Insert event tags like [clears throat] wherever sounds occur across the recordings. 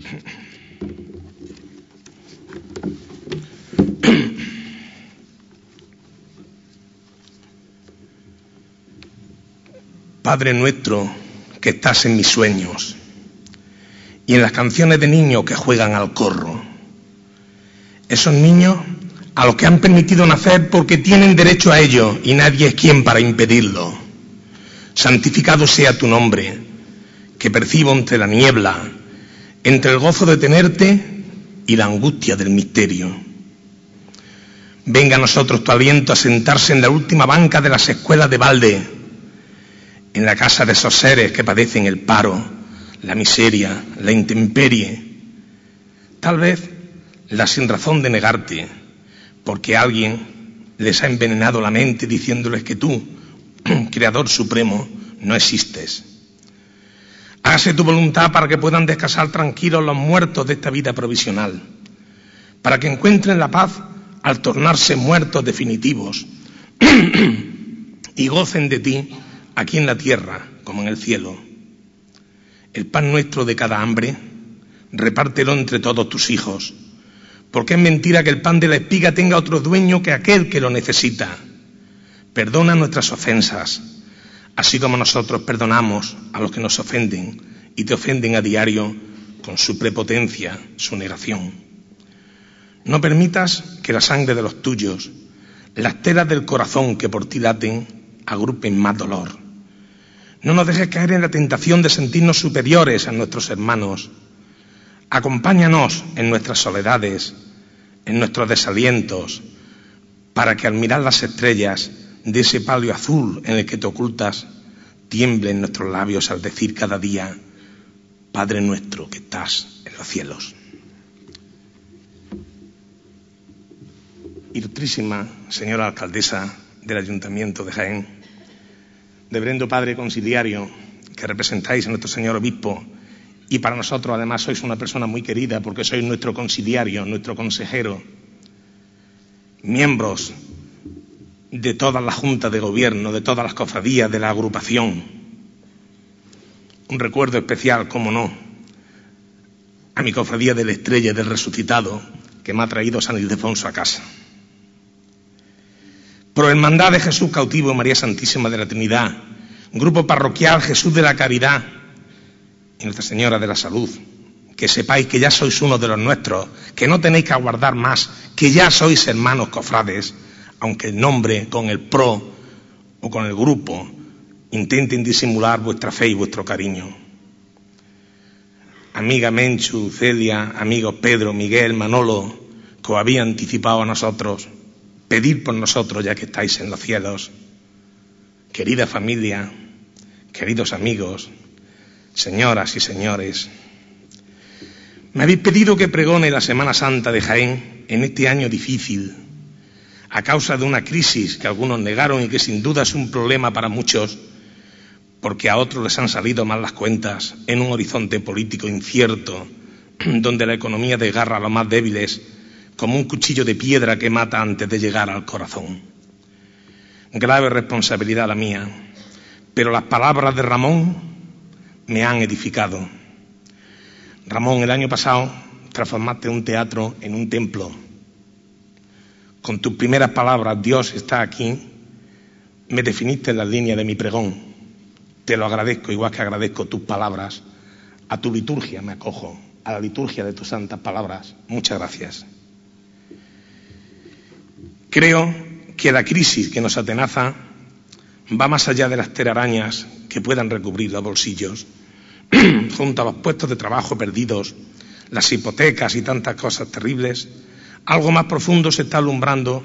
[coughs] Padre nuestro que estás en mis sueños y en las canciones de niños que juegan al corro. Esos niños a los que han permitido nacer porque tienen derecho a ello y nadie es quien para impedirlo. Santificado sea tu nombre, que percibo entre la niebla, entre el gozo de tenerte y la angustia del misterio. Venga a nosotros tu aliento a sentarse en la última banca de las escuelas de balde, en la casa de esos seres que padecen el paro, la miseria, la intemperie. Tal vez la sin razón de negarte, porque alguien les ha envenenado la mente diciéndoles que tú, [clears throat] Creador Supremo, no existes. Hágase tu voluntad para que puedan descansar tranquilos los muertos de esta vida provisional, para que encuentren la paz al tornarse muertos definitivos y gocen de ti aquí en la tierra como en el cielo. El pan nuestro de cada hambre, repártelo entre todos tus hijos porque es mentira que el pan de la espiga tenga otro dueño que aquel que lo necesita. Perdona nuestras ofensas, así como nosotros perdonamos a los que nos ofenden y te ofenden a diario con su prepotencia, su negación. No permitas que la sangre de los tuyos, las telas del corazón que por ti laten, agrupen más dolor. No nos dejes caer en la tentación de sentirnos superiores a nuestros hermanos, Acompáñanos en nuestras soledades, en nuestros desalientos, para que al mirar las estrellas de ese palio azul en el que te ocultas, tiemblen nuestros labios al decir cada día, Padre nuestro que estás en los cielos. Ilustrísima señora alcaldesa del Ayuntamiento de Jaén, Debrendo Padre Conciliario, que representáis a nuestro señor obispo, y para nosotros, además, sois una persona muy querida porque sois nuestro conciliario, nuestro consejero, miembros de todas las juntas de gobierno, de todas las cofradías de la agrupación. Un recuerdo especial, como no, a mi cofradía de la estrella del resucitado que me ha traído San Ildefonso a casa. Pro Hermandad de Jesús Cautivo María Santísima de la Trinidad, Grupo Parroquial Jesús de la Caridad, y Nuestra Señora de la Salud, que sepáis que ya sois uno de los nuestros, que no tenéis que aguardar más, que ya sois hermanos cofrades, aunque el nombre con el pro o con el grupo intenten disimular vuestra fe y vuestro cariño. Amiga Menchu, Celia, amigos Pedro, Miguel, Manolo, que os había anticipado a nosotros, pedir por nosotros ya que estáis en los cielos. Querida familia, queridos amigos, señoras y señores, me habéis pedido que pregone la Semana Santa de Jaén en este año difícil, a causa de una crisis que algunos negaron y que sin duda es un problema para muchos, porque a otros les han salido mal las cuentas en un horizonte político incierto, [clears throat] donde la economía desgarra a los más débiles como un cuchillo de piedra que mata antes de llegar al corazón. Grave responsabilidad la mía, pero las palabras de Ramón me han edificado. Ramón, el año pasado transformaste un teatro en un templo. Con tus primeras palabras, Dios está aquí, me definiste en la línea de mi pregón. Te lo agradezco, igual que agradezco tus palabras. A tu liturgia me acojo, a la liturgia de tus santas palabras. Muchas gracias. Creo que la crisis que nos atenaza va más allá de las telarañas que puedan recubrir los bolsillos [clears throat] junto a los puestos de trabajo perdidos, las hipotecas y tantas cosas terribles, algo más profundo se está alumbrando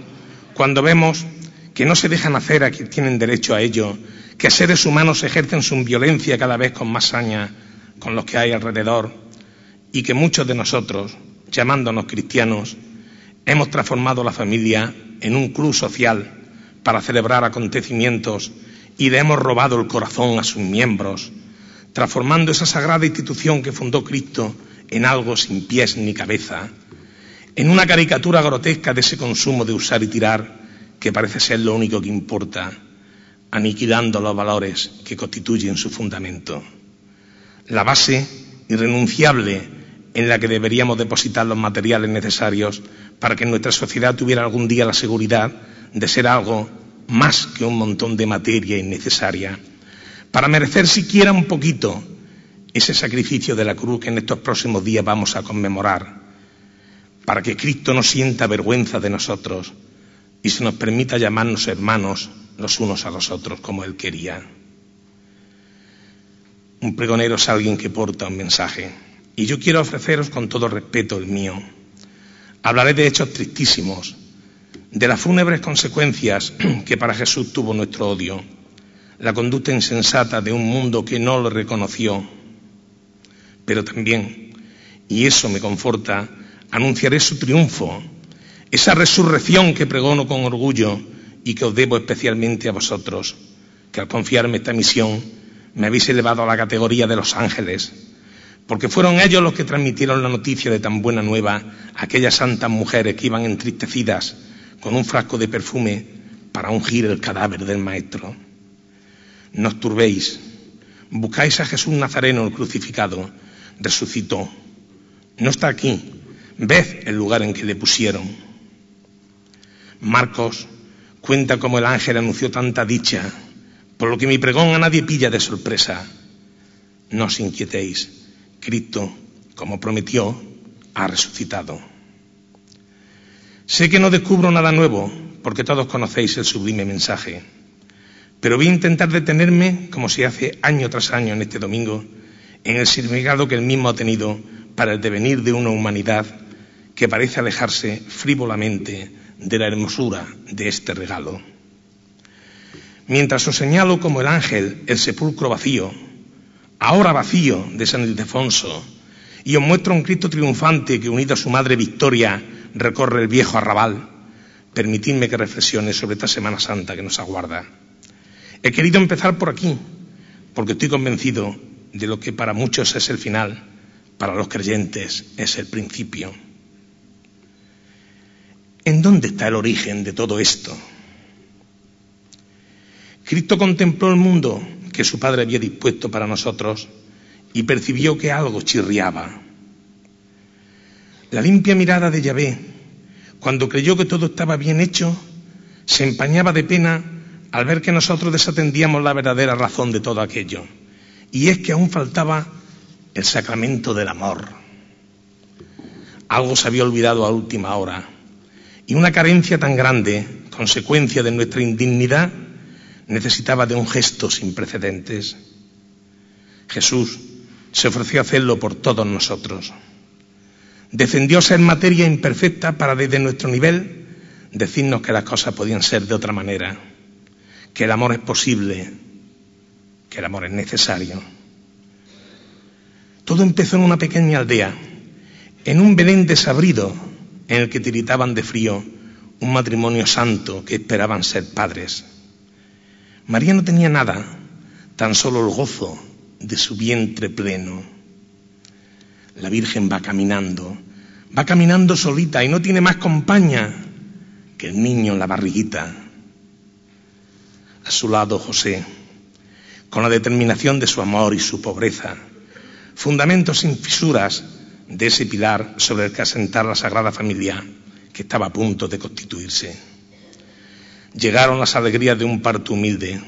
cuando vemos que no se dejan hacer a quienes tienen derecho a ello, que seres humanos ejercen su violencia cada vez con más saña con los que hay alrededor y que muchos de nosotros, llamándonos cristianos, hemos transformado la familia en un club social para celebrar acontecimientos y le hemos robado el corazón a sus miembros transformando esa sagrada institución que fundó Cristo en algo sin pies ni cabeza, en una caricatura grotesca de ese consumo de usar y tirar que parece ser lo único que importa, aniquilando los valores que constituyen su fundamento. La base irrenunciable en la que deberíamos depositar los materiales necesarios para que nuestra sociedad tuviera algún día la seguridad de ser algo más que un montón de materia innecesaria, para merecer siquiera un poquito ese sacrificio de la cruz que en estos próximos días vamos a conmemorar, para que Cristo no sienta vergüenza de nosotros y se nos permita llamarnos hermanos los unos a los otros como Él quería. Un pregonero es alguien que porta un mensaje y yo quiero ofreceros con todo respeto el mío. Hablaré de hechos tristísimos, de las fúnebres consecuencias [clears throat] que para Jesús tuvo nuestro odio, la conducta insensata de un mundo que no lo reconoció, pero también, y eso me conforta, anunciaré su triunfo, esa resurrección que pregono con orgullo y que os debo especialmente a vosotros, que al confiarme esta misión me habéis elevado a la categoría de los ángeles, porque fueron ellos los que transmitieron la noticia de tan buena nueva a aquellas santas mujeres que iban entristecidas con un frasco de perfume para ungir el cadáver del Maestro. No os turbéis, buscáis a Jesús Nazareno el crucificado, resucitó. No está aquí, ved el lugar en que le pusieron. Marcos cuenta cómo el ángel anunció tanta dicha, por lo que mi pregón a nadie pilla de sorpresa. No os inquietéis, Cristo, como prometió, ha resucitado. Sé que no descubro nada nuevo, porque todos conocéis el sublime mensaje, pero voy a intentar detenerme, como se hace año tras año en este domingo, en el significado que él mismo ha tenido para el devenir de una humanidad que parece alejarse frívolamente de la hermosura de este regalo. Mientras os señalo como el ángel el sepulcro vacío, ahora vacío de San Ildefonso, y os muestro un Cristo triunfante que unido a su madre Victoria recorre el viejo arrabal, permitidme que reflexione sobre esta Semana Santa que nos aguarda. He querido empezar por aquí, porque estoy convencido de lo que para muchos es el final, para los creyentes es el principio. ¿En dónde está el origen de todo esto? Cristo contempló el mundo que su Padre había dispuesto para nosotros y percibió que algo chirriaba. La limpia mirada de Yahvé, cuando creyó que todo estaba bien hecho, se empañaba de pena al ver que nosotros desatendíamos la verdadera razón de todo aquello. Y es que aún faltaba el sacramento del amor. Algo se había olvidado a última hora. Y una carencia tan grande, consecuencia de nuestra indignidad, necesitaba de un gesto sin precedentes. Jesús se ofreció a hacerlo por todos nosotros. Defendió ser materia imperfecta para desde nuestro nivel decirnos que las cosas podían ser de otra manera, que el amor es posible, que el amor es necesario. Todo empezó en una pequeña aldea, en un Belén desabrido en el que tiritaban de frío un matrimonio santo que esperaban ser padres. María no tenía nada, tan solo el gozo de su vientre pleno. La Virgen va caminando, va caminando solita y no tiene más compañía que el niño en la barriguita. A su lado José, con la determinación de su amor y su pobreza, fundamentos sin fisuras de ese pilar sobre el que asentar la Sagrada Familia que estaba a punto de constituirse. Llegaron las alegrías de un parto humilde.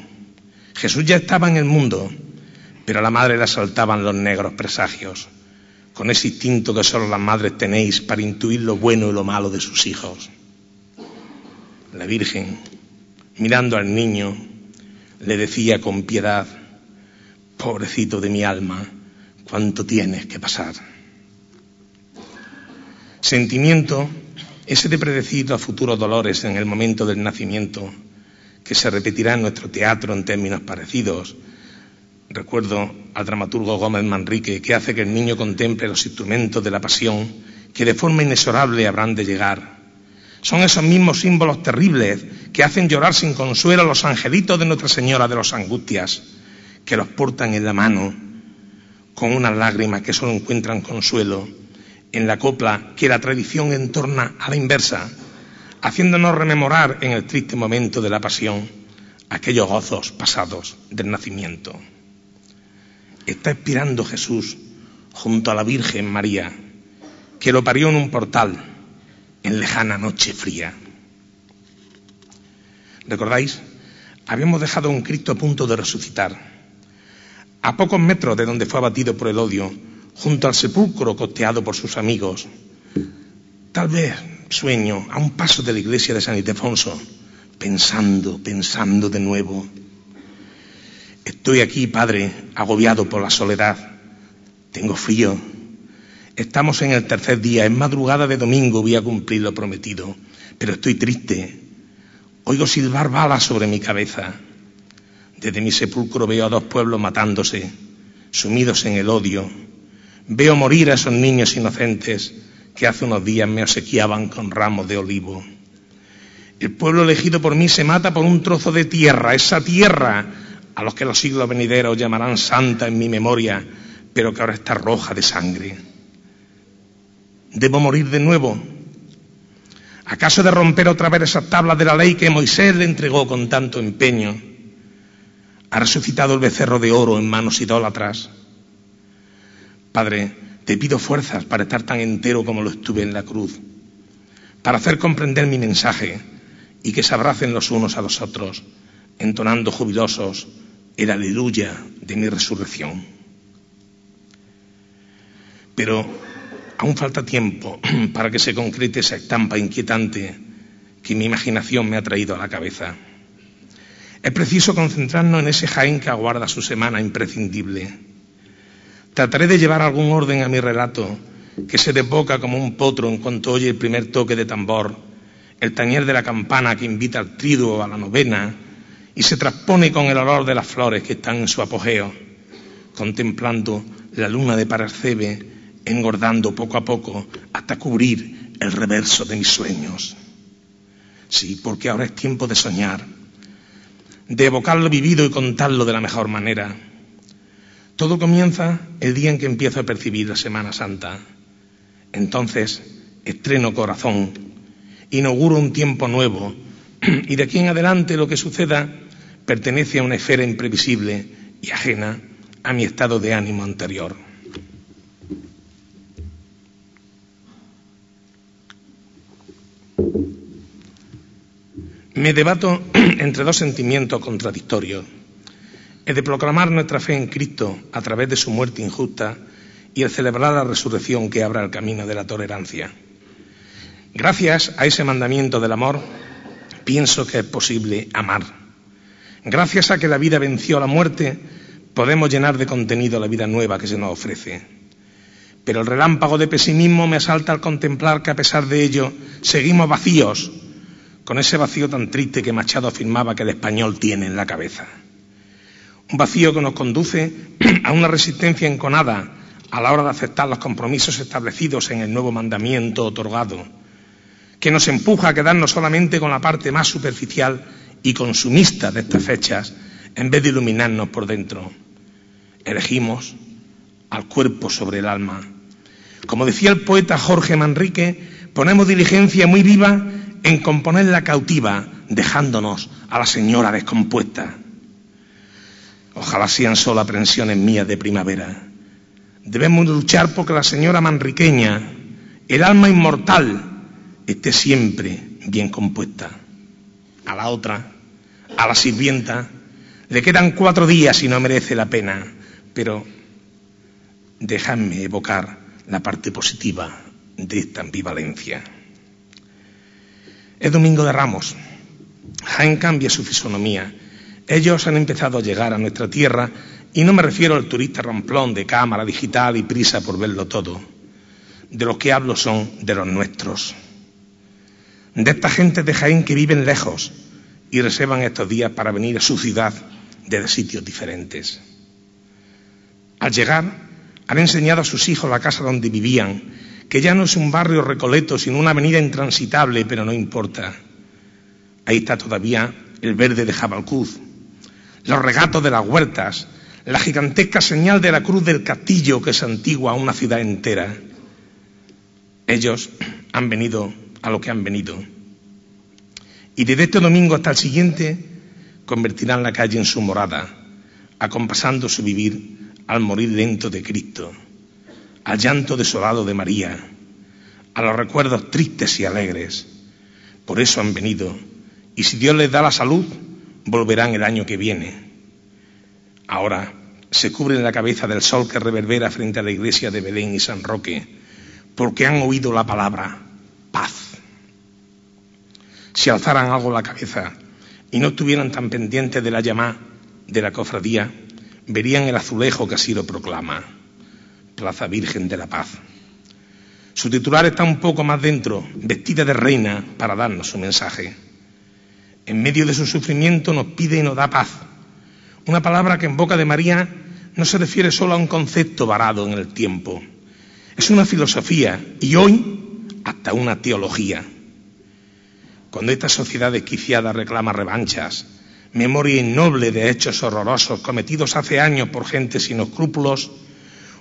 Jesús ya estaba en el mundo, pero a la madre le asaltaban los negros presagios, con ese instinto que solo las madres tenéis para intuir lo bueno y lo malo de sus hijos. La Virgen, mirando al niño, le decía con piedad, pobrecito de mi alma, cuánto tienes que pasar. Sentimiento ese de predecir los futuros dolores en el momento del nacimiento, que se repetirá en nuestro teatro en términos parecidos. Recuerdo al dramaturgo Gómez Manrique, que hace que el niño contemple los instrumentos de la pasión que de forma inexorable habrán de llegar. Son esos mismos símbolos terribles que hacen llorar sin consuelo a los angelitos de Nuestra Señora de los Angustias, que los portan en la mano con unas lágrimas que solo encuentran consuelo en la copla que la tradición entorna a la inversa, haciéndonos rememorar en el triste momento de la pasión aquellos gozos pasados del nacimiento. Está expirando Jesús junto a la Virgen María que lo parió en un portal en lejana noche fría. ¿Recordáis? Habíamos dejado un Cristo a punto de resucitar. A pocos metros de donde fue abatido por el odio, junto al sepulcro costeado por sus amigos. Tal vez sueño a un paso de la iglesia de San Ildefonso, pensando, pensando de nuevo. Estoy aquí, Padre, agobiado por la soledad. Tengo frío. Estamos en el tercer día, en madrugada de domingo voy a cumplir lo prometido, pero estoy triste. Oigo silbar balas sobre mi cabeza. Desde mi sepulcro veo a dos pueblos matándose, sumidos en el odio. Veo morir a esos niños inocentes que hace unos días me obsequiaban con ramos de olivo. El pueblo elegido por mí se mata por un trozo de tierra, esa tierra a los que los siglos venideros llamarán santa en mi memoria, pero que ahora está roja de sangre. ¿Debo morir de nuevo? ¿Acaso de romper otra vez esas tablas de la ley que Moisés le entregó con tanto empeño? ¿Ha resucitado el becerro de oro en manos idólatras? Padre, te pido fuerzas para estar tan entero como lo estuve en la cruz, para hacer comprender mi mensaje y que se abracen los unos a los otros, entonando jubilosos el aleluya de mi resurrección. Pero aún falta tiempo [clears throat] para que se concrete esa estampa inquietante que mi imaginación me ha traído a la cabeza. Es preciso concentrarnos en ese Jaén que aguarda su semana imprescindible. Trataré de llevar algún orden a mi relato, que se desboca como un potro en cuanto oye el primer toque de tambor, el tañer de la campana que invita al triduo a la novena, y se transpone con el olor de las flores que están en su apogeo, contemplando la luna de Paracebe engordando poco a poco hasta cubrir el reverso de mis sueños. Sí, porque ahora es tiempo de soñar, de evocar lo vivido y contarlo de la mejor manera. Todo comienza el día en que empiezo a percibir la Semana Santa. Entonces estreno corazón, inauguro un tiempo nuevo y de aquí en adelante lo que suceda pertenece a una esfera imprevisible y ajena a mi estado de ánimo anterior. Me debato [clears throat] entre dos sentimientos contradictorios, el de proclamar nuestra fe en Cristo a través de su muerte injusta y el celebrar la resurrección que abra el camino de la tolerancia. Gracias a ese mandamiento del amor, pienso que es posible amar Gracias a que la vida venció a la muerte, podemos llenar de contenido la vida nueva que se nos ofrece. Pero el relámpago de pesimismo me asalta al contemplar que a pesar de ello seguimos vacíos, con ese vacío tan triste que Machado afirmaba que el español tiene en la cabeza. Un vacío que nos conduce [clears throat] a una resistencia enconada a la hora de aceptar los compromisos establecidos en el nuevo mandamiento otorgado, que nos empuja a quedarnos solamente con la parte más superficial y consumista de estas fechas en vez de iluminarnos por dentro. Elegimos al cuerpo sobre el alma. Como decía el poeta Jorge Manrique, ponemos diligencia muy viva en componer la cautiva, dejándonos a la señora descompuesta. Ojalá sean solo aprensiones mías de primavera. Debemos luchar porque la señora manriqueña, el alma inmortal, esté siempre bien compuesta a la otra, a la sirvienta, le quedan cuatro días y no merece la pena, pero dejadme evocar la parte positiva de esta ambivalencia. Es domingo de Ramos. Jaén cambia su fisonomía. Ellos han empezado a llegar a nuestra tierra y no me refiero al turista ramplón de cámara digital y prisa por verlo todo. De los que hablo son de los nuestros de esta gente de Jaén que viven lejos y reservan estos días para venir a su ciudad desde sitios diferentes. Al llegar, han enseñado a sus hijos la casa donde vivían, que ya no es un barrio recoleto, sino una avenida intransitable, pero no importa. Ahí está todavía el verde de Jabalcuz, los regatos de las huertas, la gigantesca señal de la cruz del castillo que es antigua a una ciudad entera. Ellos han venido a lo que han venido. Y desde este domingo hasta el siguiente convertirán la calle en su morada, acompasando su vivir al morir dentro de Cristo, al llanto desolado de María, a los recuerdos tristes y alegres. Por eso han venido. Y si Dios les da la salud, volverán el año que viene. Ahora se cubren la cabeza del sol que reverbera frente a la iglesia de Belén y San Roque, porque han oído la palabra paz. Si alzaran algo la cabeza y no estuvieran tan pendientes de la llamada de la cofradía, verían el azulejo que así lo proclama, Plaza Virgen de la Paz. Su titular está un poco más dentro, vestida de reina, para darnos su mensaje. En medio de su sufrimiento nos pide y nos da paz. Una palabra que en boca de María no se refiere solo a un concepto varado en el tiempo. Es una filosofía y hoy hasta una teología. Cuando esta sociedad desquiciada reclama revanchas, memoria innoble de hechos horrorosos cometidos hace años por gente sin escrúpulos,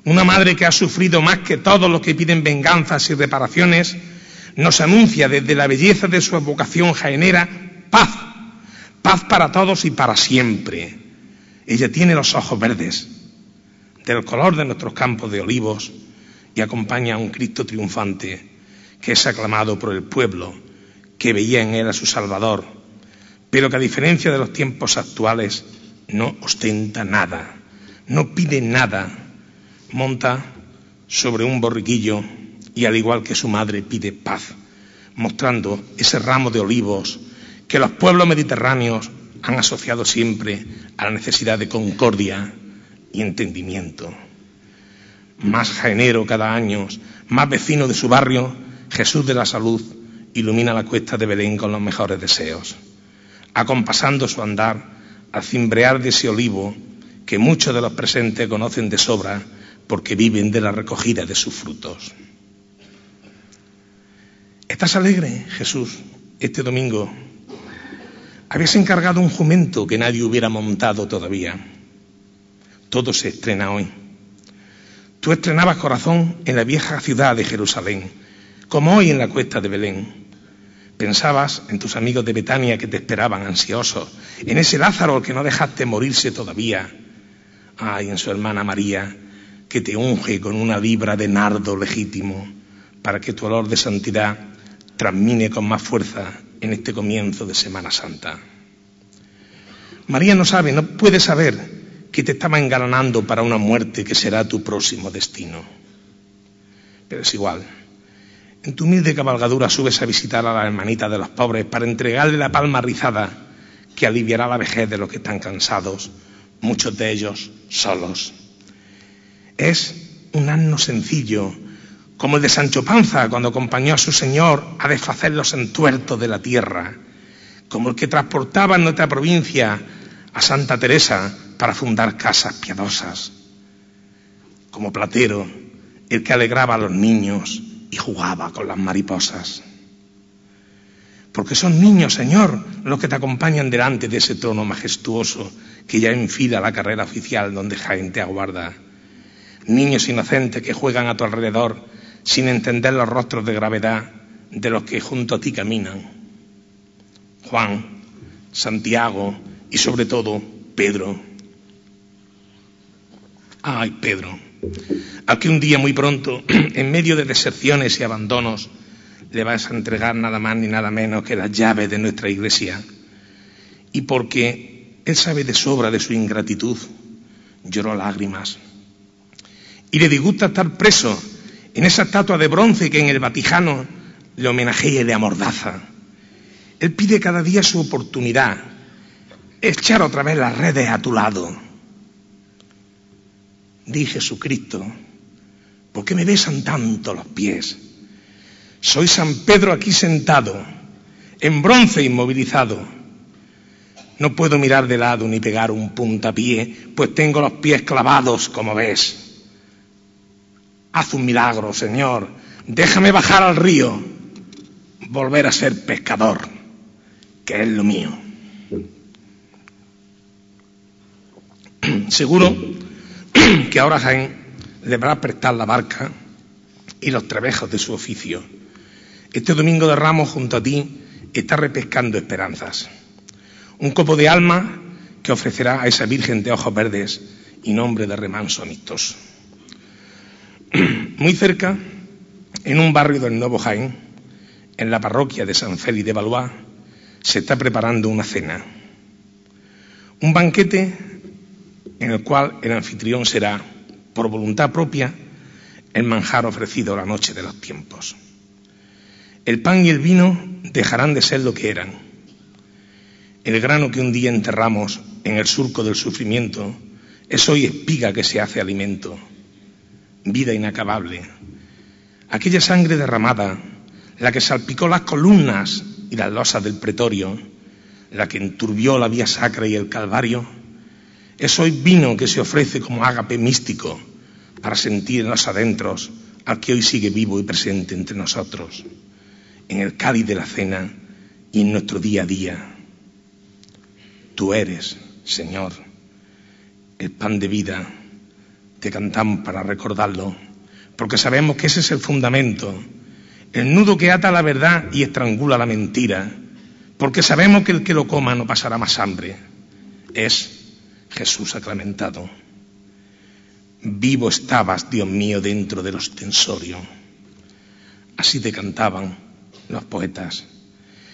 una madre que ha sufrido más que todos los que piden venganzas y reparaciones, nos anuncia desde la belleza de su vocación jaenera paz, paz para todos y para siempre. Ella tiene los ojos verdes, del color de nuestros campos de olivos, y acompaña a un Cristo triunfante que es aclamado por el pueblo, que veía en él a su Salvador, pero que a diferencia de los tiempos actuales no ostenta nada, no pide nada, monta sobre un borriquillo y al igual que su madre pide paz, mostrando ese ramo de olivos que los pueblos mediterráneos han asociado siempre a la necesidad de concordia y entendimiento. Más jaenero cada año, más vecino de su barrio, Jesús de la Salud ilumina la cuesta de Belén con los mejores deseos acompasando su andar al cimbrear de ese olivo que muchos de los presentes conocen de sobra porque viven de la recogida de sus frutos. ¿Estás alegre, Jesús, este domingo? Habías encargado un jumento que nadie hubiera montado todavía. Todo se estrena hoy. Tú estrenabas corazón en la vieja ciudad de Jerusalén, como hoy en la cuesta de Belén. Pensabas en tus amigos de Betania que te esperaban ansiosos, en ese Lázaro que no dejaste morirse todavía. Ay, en su hermana María, que te unge con una libra de nardo legítimo, para que tu olor de santidad transmine con más fuerza en este comienzo de Semana Santa. María no sabe, no puede saber que te estaba engalanando para una muerte que será tu próximo destino. Pero es igual en tu humilde cabalgadura subes a visitar a la hermanita de los pobres para entregarle la palma rizada que aliviará la vejez de los que están cansados, muchos de ellos solos. Es un asno sencillo, como el de Sancho Panza cuando acompañó a su señor a desfacer los entuertos de la tierra, como el que transportaba en nuestra provincia a Santa Teresa para fundar casas piadosas, como platero, el que alegraba a los niños, y jugaba con las mariposas. Porque son niños, Señor, los que te acompañan delante de ese trono majestuoso que ya enfila la carrera oficial donde Jaén te aguarda. Niños inocentes que juegan a tu alrededor sin entender los rostros de gravedad de los que junto a ti caminan. Juan, Santiago y sobre todo Pedro. Ay, Pedro, al que un día muy pronto, [clears throat] en medio de deserciones y abandonos, le vas a entregar nada más ni nada menos que las llaves de nuestra iglesia. Y porque él sabe de sobra de su ingratitud, lloró lágrimas. Y le disgusta estar preso en esa estatua de bronce que en el Vaticano le homenajea y le amordaza. Él pide cada día su oportunidad, echar otra vez las redes a tu lado di Jesucristo, ¿por qué me besan tanto los pies? Soy San Pedro aquí sentado, en bronce inmovilizado. No puedo mirar de lado ni pegar un puntapié, pues tengo los pies clavados, como ves. Haz un milagro, Señor. Déjame bajar al río, volver a ser pescador, que es lo mío. [clears throat] Seguro [clears throat] que ahora Jaén le va a prestar la barca y los trebejos de su oficio. Este domingo de Ramos junto a ti está repescando esperanzas. Un copo de alma que ofrecerá a esa Virgen de ojos verdes y nombre de remanso amistoso. [clears throat] Muy cerca en un barrio del Nuevo Jaén, en la parroquia de San Félix de Valois, se está preparando una cena. Un banquete en el cual el anfitrión será, por voluntad propia, el manjar ofrecido la noche de los tiempos. El pan y el vino dejarán de ser lo que eran. El grano que un día enterramos en el surco del sufrimiento es hoy espiga que se hace alimento, vida inacabable. Aquella sangre derramada, la que salpicó las columnas y las losas del pretorio, la que enturbió la vía sacra y el calvario, es hoy vino que se ofrece como ágape místico para sentir en los adentros al que hoy sigue vivo y presente entre nosotros, en el cáliz de la cena y en nuestro día a día. Tú eres, Señor, el pan de vida, te cantamos para recordarlo, porque sabemos que ese es el fundamento, el nudo que ata la verdad y estrangula la mentira, porque sabemos que el que lo coma no pasará más hambre. Es Jesús sacramentado. Vivo estabas, Dios mío, dentro del ostensorio. Así te cantaban los poetas.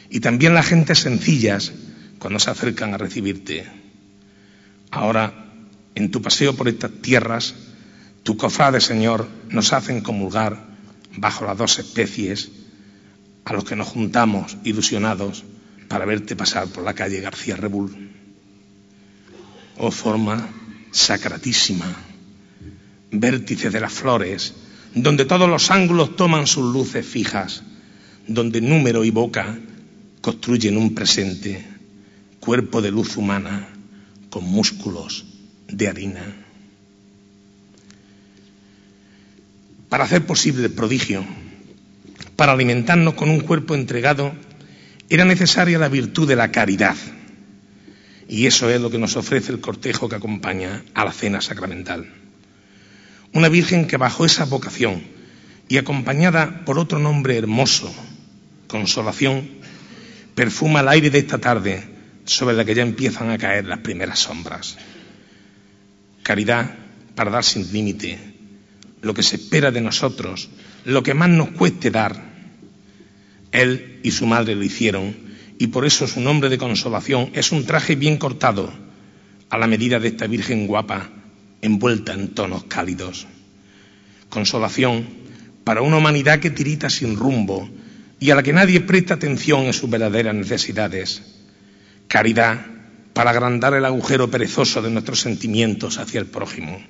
Y también las gentes sencillas cuando se acercan a recibirte. Ahora en tu paseo por estas tierras, tu cofrade, Señor, nos hacen comulgar bajo las dos especies a los que nos juntamos ilusionados para verte pasar por la calle García Rebull. Oh forma sacratísima, vértice de las flores, donde todos los ángulos toman sus luces fijas, donde número y boca construyen un presente, cuerpo de luz humana con músculos de harina. Para hacer posible el prodigio, para alimentarnos con un cuerpo entregado, era necesaria la virtud de la caridad. Y eso es lo que nos ofrece el cortejo que acompaña a la cena sacramental. Una Virgen que bajo esa vocación y acompañada por otro nombre hermoso, consolación, perfuma el aire de esta tarde sobre la que ya empiezan a caer las primeras sombras. Caridad para dar sin límite lo que se espera de nosotros, lo que más nos cueste dar. Él y su madre lo hicieron y por eso su nombre de consolación es un traje bien cortado a la medida de esta Virgen guapa envuelta en tonos cálidos. Consolación para una humanidad que tirita sin rumbo y a la que nadie presta atención en sus verdaderas necesidades. Caridad para agrandar el agujero perezoso de nuestros sentimientos hacia el prójimo.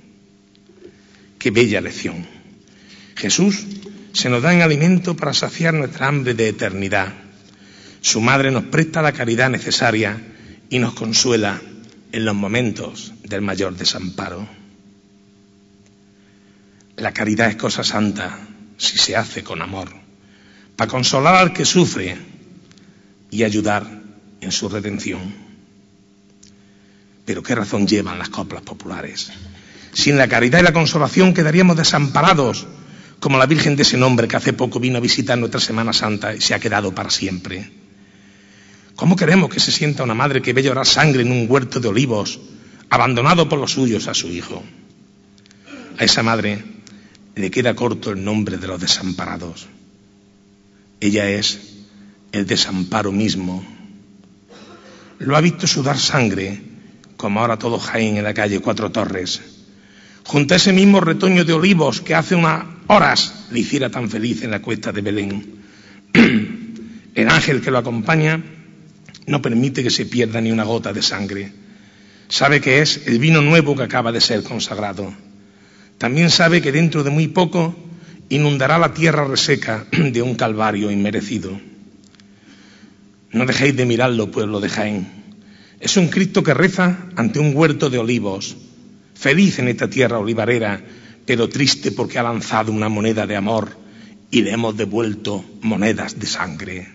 Qué bella lección. Jesús se nos da en alimento para saciar nuestra hambre de eternidad. Su madre nos presta la caridad necesaria y nos consuela en los momentos del mayor desamparo. La caridad es cosa santa si se hace con amor, para consolar al que sufre y ayudar en su redención. Pero ¿qué razón llevan las coplas populares? Sin la caridad y la consolación quedaríamos desamparados, como la Virgen de ese nombre que hace poco vino a visitar nuestra Semana Santa y se ha quedado para siempre. ¿Cómo queremos que se sienta una madre que ve llorar sangre en un huerto de olivos, abandonado por los suyos a su hijo? A esa madre le queda corto el nombre de los desamparados. Ella es el desamparo mismo. Lo ha visto sudar sangre como ahora todo Jaén en la calle Cuatro Torres, junto a ese mismo retoño de olivos que hace unas horas le hiciera tan feliz en la cuesta de Belén. [clears throat] El ángel que lo acompaña no permite que se pierda ni una gota de sangre. Sabe que es el vino nuevo que acaba de ser consagrado. También sabe que dentro de muy poco inundará la tierra reseca [clears throat] de un calvario inmerecido. No dejéis de mirarlo, pueblo de Jaén. Es un Cristo que reza ante un huerto de olivos, feliz en esta tierra olivarera, pero triste porque ha lanzado una moneda de amor y le hemos devuelto monedas de sangre.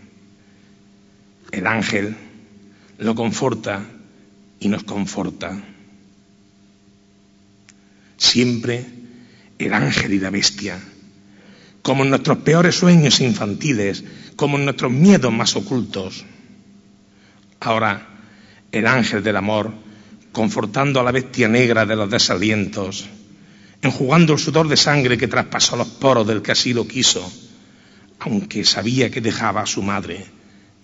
El ángel lo conforta y nos conforta. Siempre el ángel y la bestia, como en nuestros peores sueños infantiles, como en nuestros miedos más ocultos. Ahora, el ángel del amor, confortando a la bestia negra de los desalientos, enjugando el sudor de sangre que traspasó los poros del que así lo quiso, aunque sabía que dejaba a su madre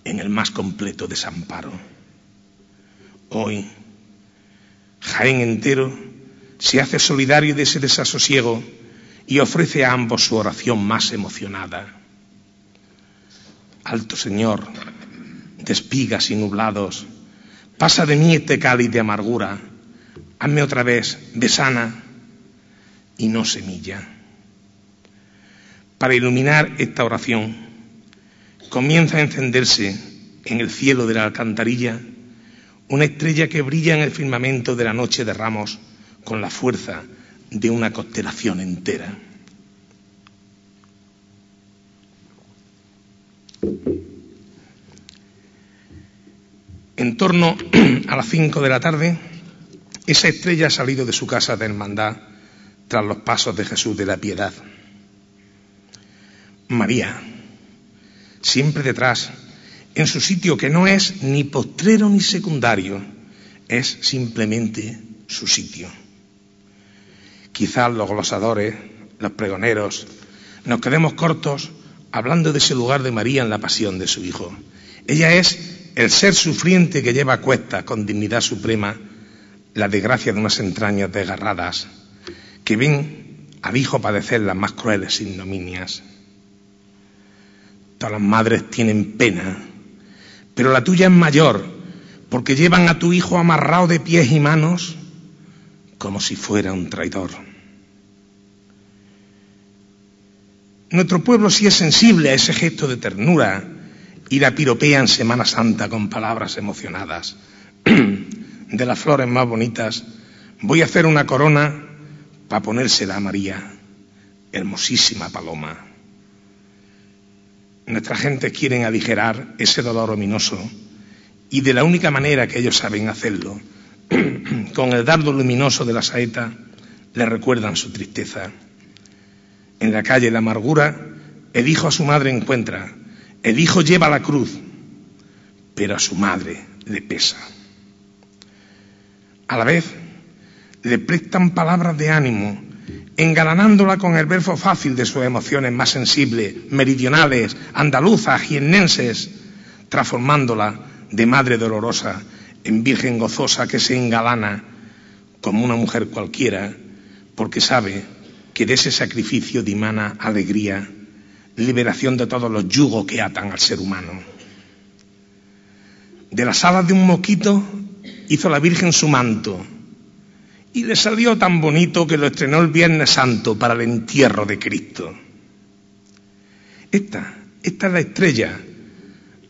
en el más completo desamparo. Hoy, Jaén entero se hace solidario de ese desasosiego y ofrece a ambos su oración más emocionada. Alto Señor, de espigas y nublados, pasa de mí este cáliz de amargura, hazme otra vez de sana y no semilla. Para iluminar esta oración, comienza a encenderse en el cielo de la alcantarilla una estrella que brilla en el firmamento de la noche de ramos con la fuerza de una constelación entera. En torno [clears throat] a las cinco de la tarde, esa estrella ha salido de su casa de hermandad tras los pasos de Jesús de la Piedad. María, siempre detrás, en su sitio que no es ni postrero ni secundario, es simplemente su sitio. Quizás los glosadores, los pregoneros, nos quedemos cortos hablando de ese lugar de María en la pasión de su Hijo. Ella es el ser sufriente que lleva a cuesta con dignidad suprema la desgracia de unas entrañas desgarradas que ven al Hijo padecer las más crueles ignominias. Todas las madres tienen pena, pero la tuya es mayor porque llevan a tu Hijo amarrado de pies y manos como si fuera un traidor. Nuestro pueblo sí es sensible a ese gesto de ternura y la piropea en Semana Santa con palabras emocionadas. [clears throat] De las flores más bonitas voy a hacer una corona para ponérsela a María, hermosísima paloma. Nuestra gente quiere aligerar ese dolor ominoso y de la única manera que ellos saben hacerlo, [clears throat] con el dardo luminoso de la saeta, le recuerdan su tristeza. En la calle la amargura, el hijo a su madre encuentra, el hijo lleva la cruz, pero a su madre le pesa. A la vez, le prestan palabras de ánimo, engalanándola con el verso fácil de sus emociones más sensibles, meridionales, andaluzas, jiennenses, transformándola de madre dolorosa en virgen gozosa que se engalana como una mujer cualquiera, porque sabe que de ese sacrificio dimana alegría, liberación de todos los yugos que atan al ser humano. De las alas de un moquito hizo la Virgen su manto y le salió tan bonito que lo estrenó el Viernes Santo para el entierro de Cristo. Esta, esta es la estrella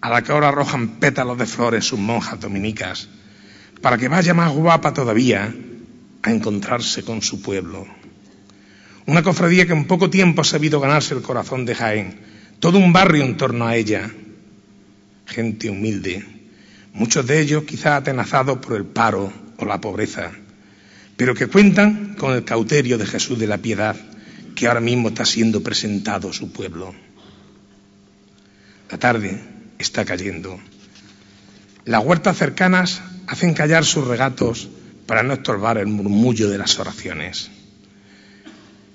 a la que ahora arrojan pétalos de flores sus monjas dominicas, para que vaya más guapa todavía a encontrarse con su pueblo. Una cofradía que en poco tiempo ha sabido ganarse el corazón de Jaén, todo un barrio en torno a ella, gente humilde, muchos de ellos quizá atenazados por el paro o la pobreza, pero que cuentan con el cauterio de Jesús de la Piedad, que ahora mismo está siendo presentado a su pueblo. La tarde, está cayendo. Las huertas cercanas hacen callar sus regatos para no estorbar el murmullo de las oraciones.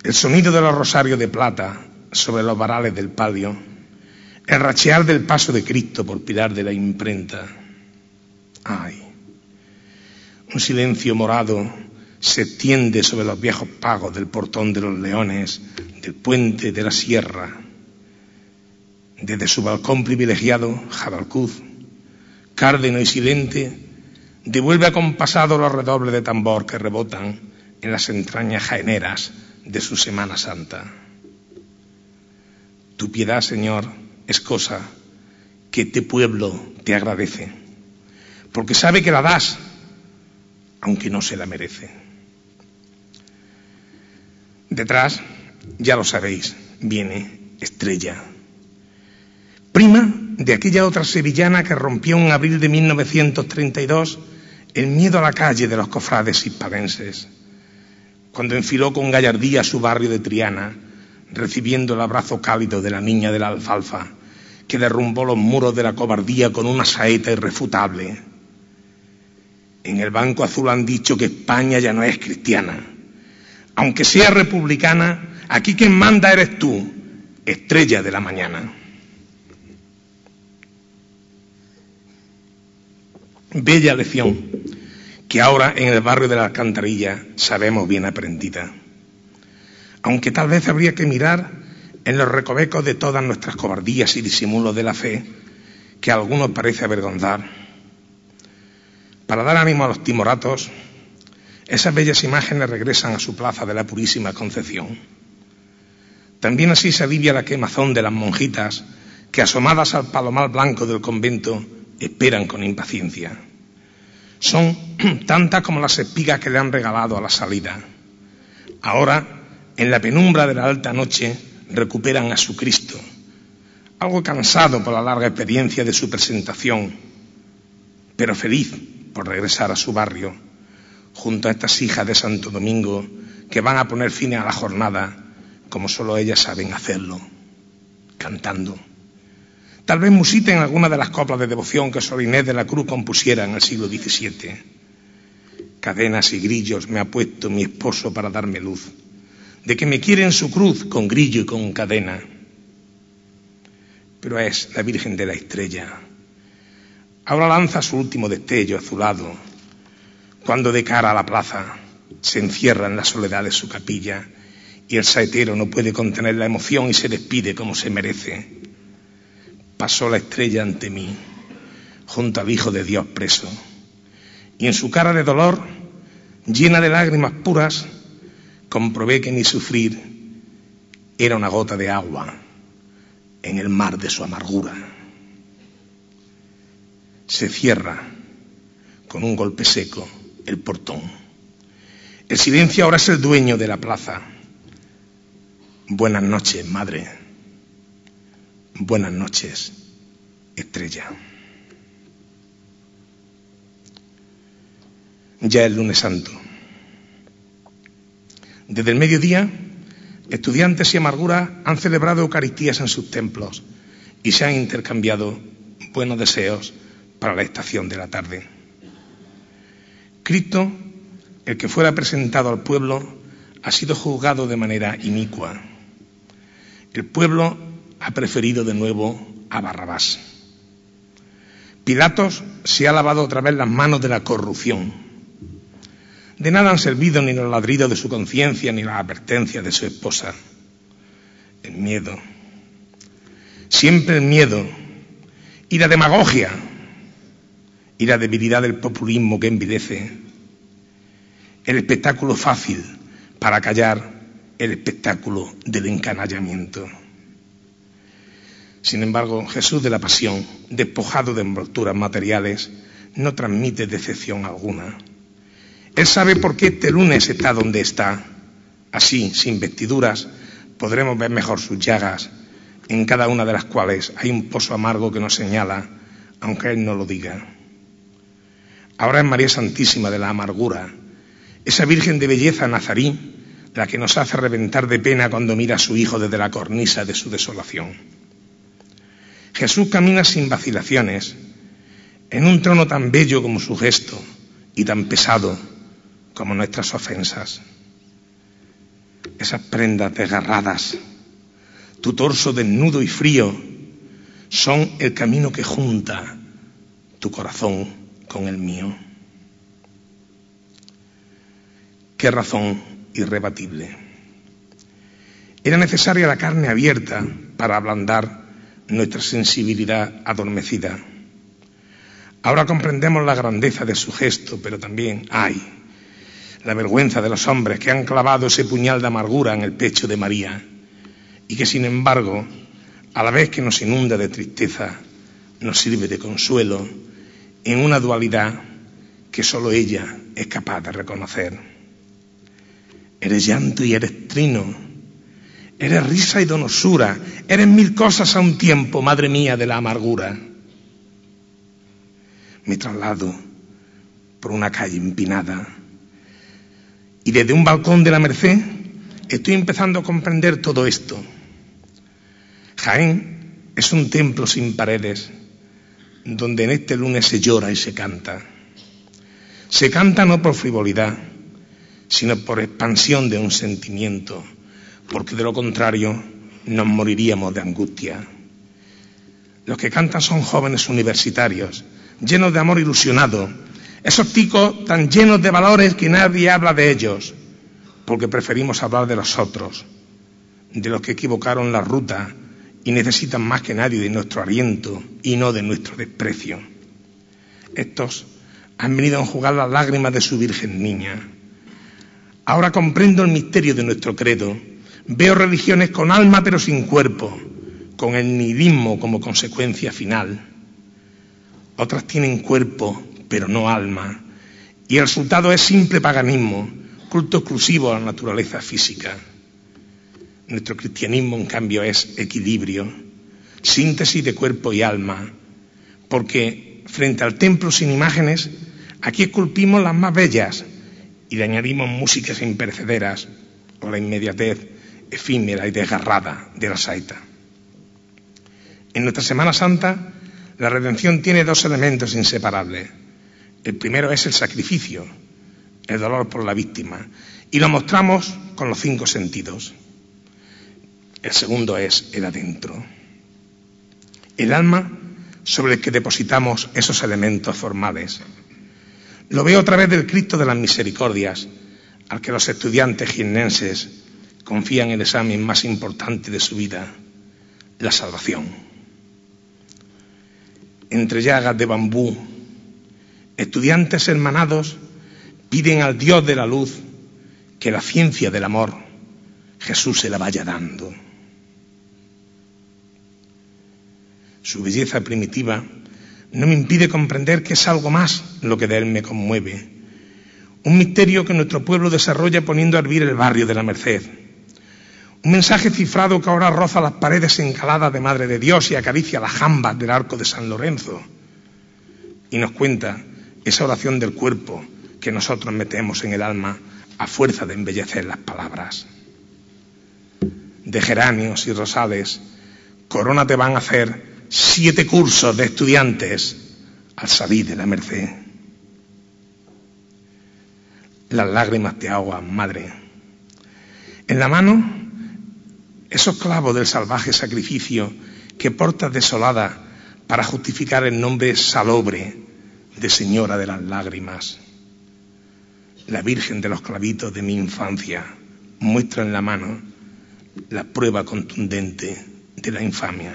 El sonido de los rosarios de plata sobre los varales del palio, el rachear del paso de Cristo por pilar de la imprenta. Ay, un silencio morado se extiende sobre los viejos pagos del portón de los leones, del puente de la sierra desde su balcón privilegiado, Jabalcuz, cárdeno y silente, devuelve acompasado los redobles de tambor que rebotan en las entrañas jaeneras de su Semana Santa. Tu piedad, Señor, es cosa que este pueblo te agradece, porque sabe que la das, aunque no se la merece. Detrás, ya lo sabéis, viene Estrella, prima de aquella otra sevillana que rompió en abril de 1932 el miedo a la calle de los cofrades hispadenses, cuando enfiló con gallardía su barrio de Triana, recibiendo el abrazo cálido de la niña de la alfalfa, que derrumbó los muros de la cobardía con una saeta irrefutable. En el Banco Azul han dicho que España ya no es cristiana. Aunque sea republicana, aquí quien manda eres tú, estrella de la mañana. Bella lección que ahora en el barrio de la Alcantarilla sabemos bien aprendida. Aunque tal vez habría que mirar en los recovecos de todas nuestras cobardías y disimulos de la fe, que a algunos parece avergonzar, para dar ánimo a los timoratos, esas bellas imágenes regresan a su plaza de la Purísima Concepción. También así se alivia la quemazón de las monjitas que asomadas al palomar blanco del convento esperan con impaciencia. Son [clears throat] tantas como las espigas que le han regalado a la salida. Ahora, en la penumbra de la alta noche, recuperan a su Cristo, algo cansado por la larga experiencia de su presentación, pero feliz por regresar a su barrio, junto a estas hijas de Santo Domingo que van a poner fin a la jornada como solo ellas saben hacerlo, cantando. Tal vez musiten alguna de las coplas de devoción que Sor Inés de la Cruz compusiera en el siglo XVII. Cadenas y grillos me ha puesto mi esposo para darme luz, de que me quiere en su cruz con grillo y con cadena. Pero es la Virgen de la Estrella. Ahora lanza su último destello azulado, cuando de cara a la plaza se encierra en la soledad de su capilla y el saetero no puede contener la emoción y se despide como se merece pasó la estrella ante mí, junto al Hijo de Dios preso. Y en su cara de dolor, llena de lágrimas puras, comprobé que ni sufrir era una gota de agua en el mar de su amargura. Se cierra con un golpe seco el portón. El silencio ahora es el dueño de la plaza. Buenas noches, madre. Buenas noches, estrella. Ya es lunes santo. Desde el mediodía, estudiantes y amarguras han celebrado Eucaristías en sus templos y se han intercambiado buenos deseos para la estación de la tarde. Cristo, el que fuera presentado al pueblo, ha sido juzgado de manera inicua. El pueblo ha preferido de nuevo a Barrabás. Pilatos se ha lavado otra vez las manos de la corrupción. De nada han servido ni los ladridos de su conciencia ni las advertencias de su esposa. El miedo. Siempre el miedo. Y la demagogia. Y la debilidad del populismo que envidece. El espectáculo fácil para callar el espectáculo del encanallamiento. Sin embargo, Jesús de la Pasión, despojado de envolturas materiales, no transmite decepción alguna. Él sabe por qué este lunes está donde está. Así, sin vestiduras, podremos ver mejor sus llagas, en cada una de las cuales hay un pozo amargo que nos señala, aunque Él no lo diga. Ahora es María Santísima de la Amargura, esa Virgen de belleza nazarí, la que nos hace reventar de pena cuando mira a su Hijo desde la cornisa de su desolación. Jesús camina sin vacilaciones, en un trono tan bello como su gesto y tan pesado como nuestras ofensas. Esas prendas desgarradas, tu torso desnudo y frío, son el camino que junta tu corazón con el mío. Qué razón irrebatible. Era necesaria la carne abierta para ablandar nuestra sensibilidad adormecida. Ahora comprendemos la grandeza de su gesto, pero también hay la vergüenza de los hombres que han clavado ese puñal de amargura en el pecho de María y que, sin embargo, a la vez que nos inunda de tristeza, nos sirve de consuelo en una dualidad que solo ella es capaz de reconocer. Eres llanto y eres trino, Eres risa y donosura. Eres mil cosas a un tiempo, madre mía de la amargura. Me traslado por una calle empinada y desde un balcón de la Merced estoy empezando a comprender todo esto. Jaén es un templo sin paredes donde en este lunes se llora y se canta. Se canta no por frivolidad, sino por expansión de un sentimiento porque de lo contrario nos moriríamos de angustia. Los que cantan son jóvenes universitarios, llenos de amor ilusionado, esos ticos tan llenos de valores que nadie habla de ellos, porque preferimos hablar de los otros, de los que equivocaron la ruta y necesitan más que nadie de nuestro aliento y no de nuestro desprecio. Estos han venido a enjugar las lágrimas de su Virgen Niña. Ahora comprendo el misterio de nuestro credo. Veo religiones con alma pero sin cuerpo, con el nihilismo como consecuencia final. Otras tienen cuerpo pero no alma. Y el resultado es simple paganismo, culto exclusivo a la naturaleza física. Nuestro cristianismo, en cambio, es equilibrio, síntesis de cuerpo y alma, porque frente al templo sin imágenes, aquí esculpimos las más bellas y le añadimos músicas imperecederas o la inmediatez efímera y desgarrada de la saeta. En nuestra Semana Santa, la redención tiene dos elementos inseparables. El primero es el sacrificio, el dolor por la víctima, y lo mostramos con los cinco sentidos. El segundo es el adentro. El alma sobre el que depositamos esos elementos formales. Lo veo a través del Cristo de las Misericordias, al que los estudiantes ginenses confían el examen más importante de su vida, la salvación. Entre llagas de bambú, estudiantes hermanados piden al Dios de la luz que la ciencia del amor Jesús se la vaya dando. Su belleza primitiva no me impide comprender que es algo más lo que de él me conmueve. Un misterio que nuestro pueblo desarrolla poniendo a hervir el barrio de la Merced. Un mensaje cifrado que ahora roza las paredes encaladas de Madre de Dios y acaricia las jambas del arco de San Lorenzo. Y nos cuenta esa oración del cuerpo que nosotros metemos en el alma a fuerza de embellecer las palabras. De geranios y rosales, corona te van a hacer siete cursos de estudiantes al salir de la merced. Las lágrimas te ahogan, madre. En la mano, esos clavos del salvaje sacrificio que portas desolada para justificar el nombre salobre de Señora de las Lágrimas. La Virgen de los clavitos de mi infancia muestra en la mano la prueba contundente de la infamia.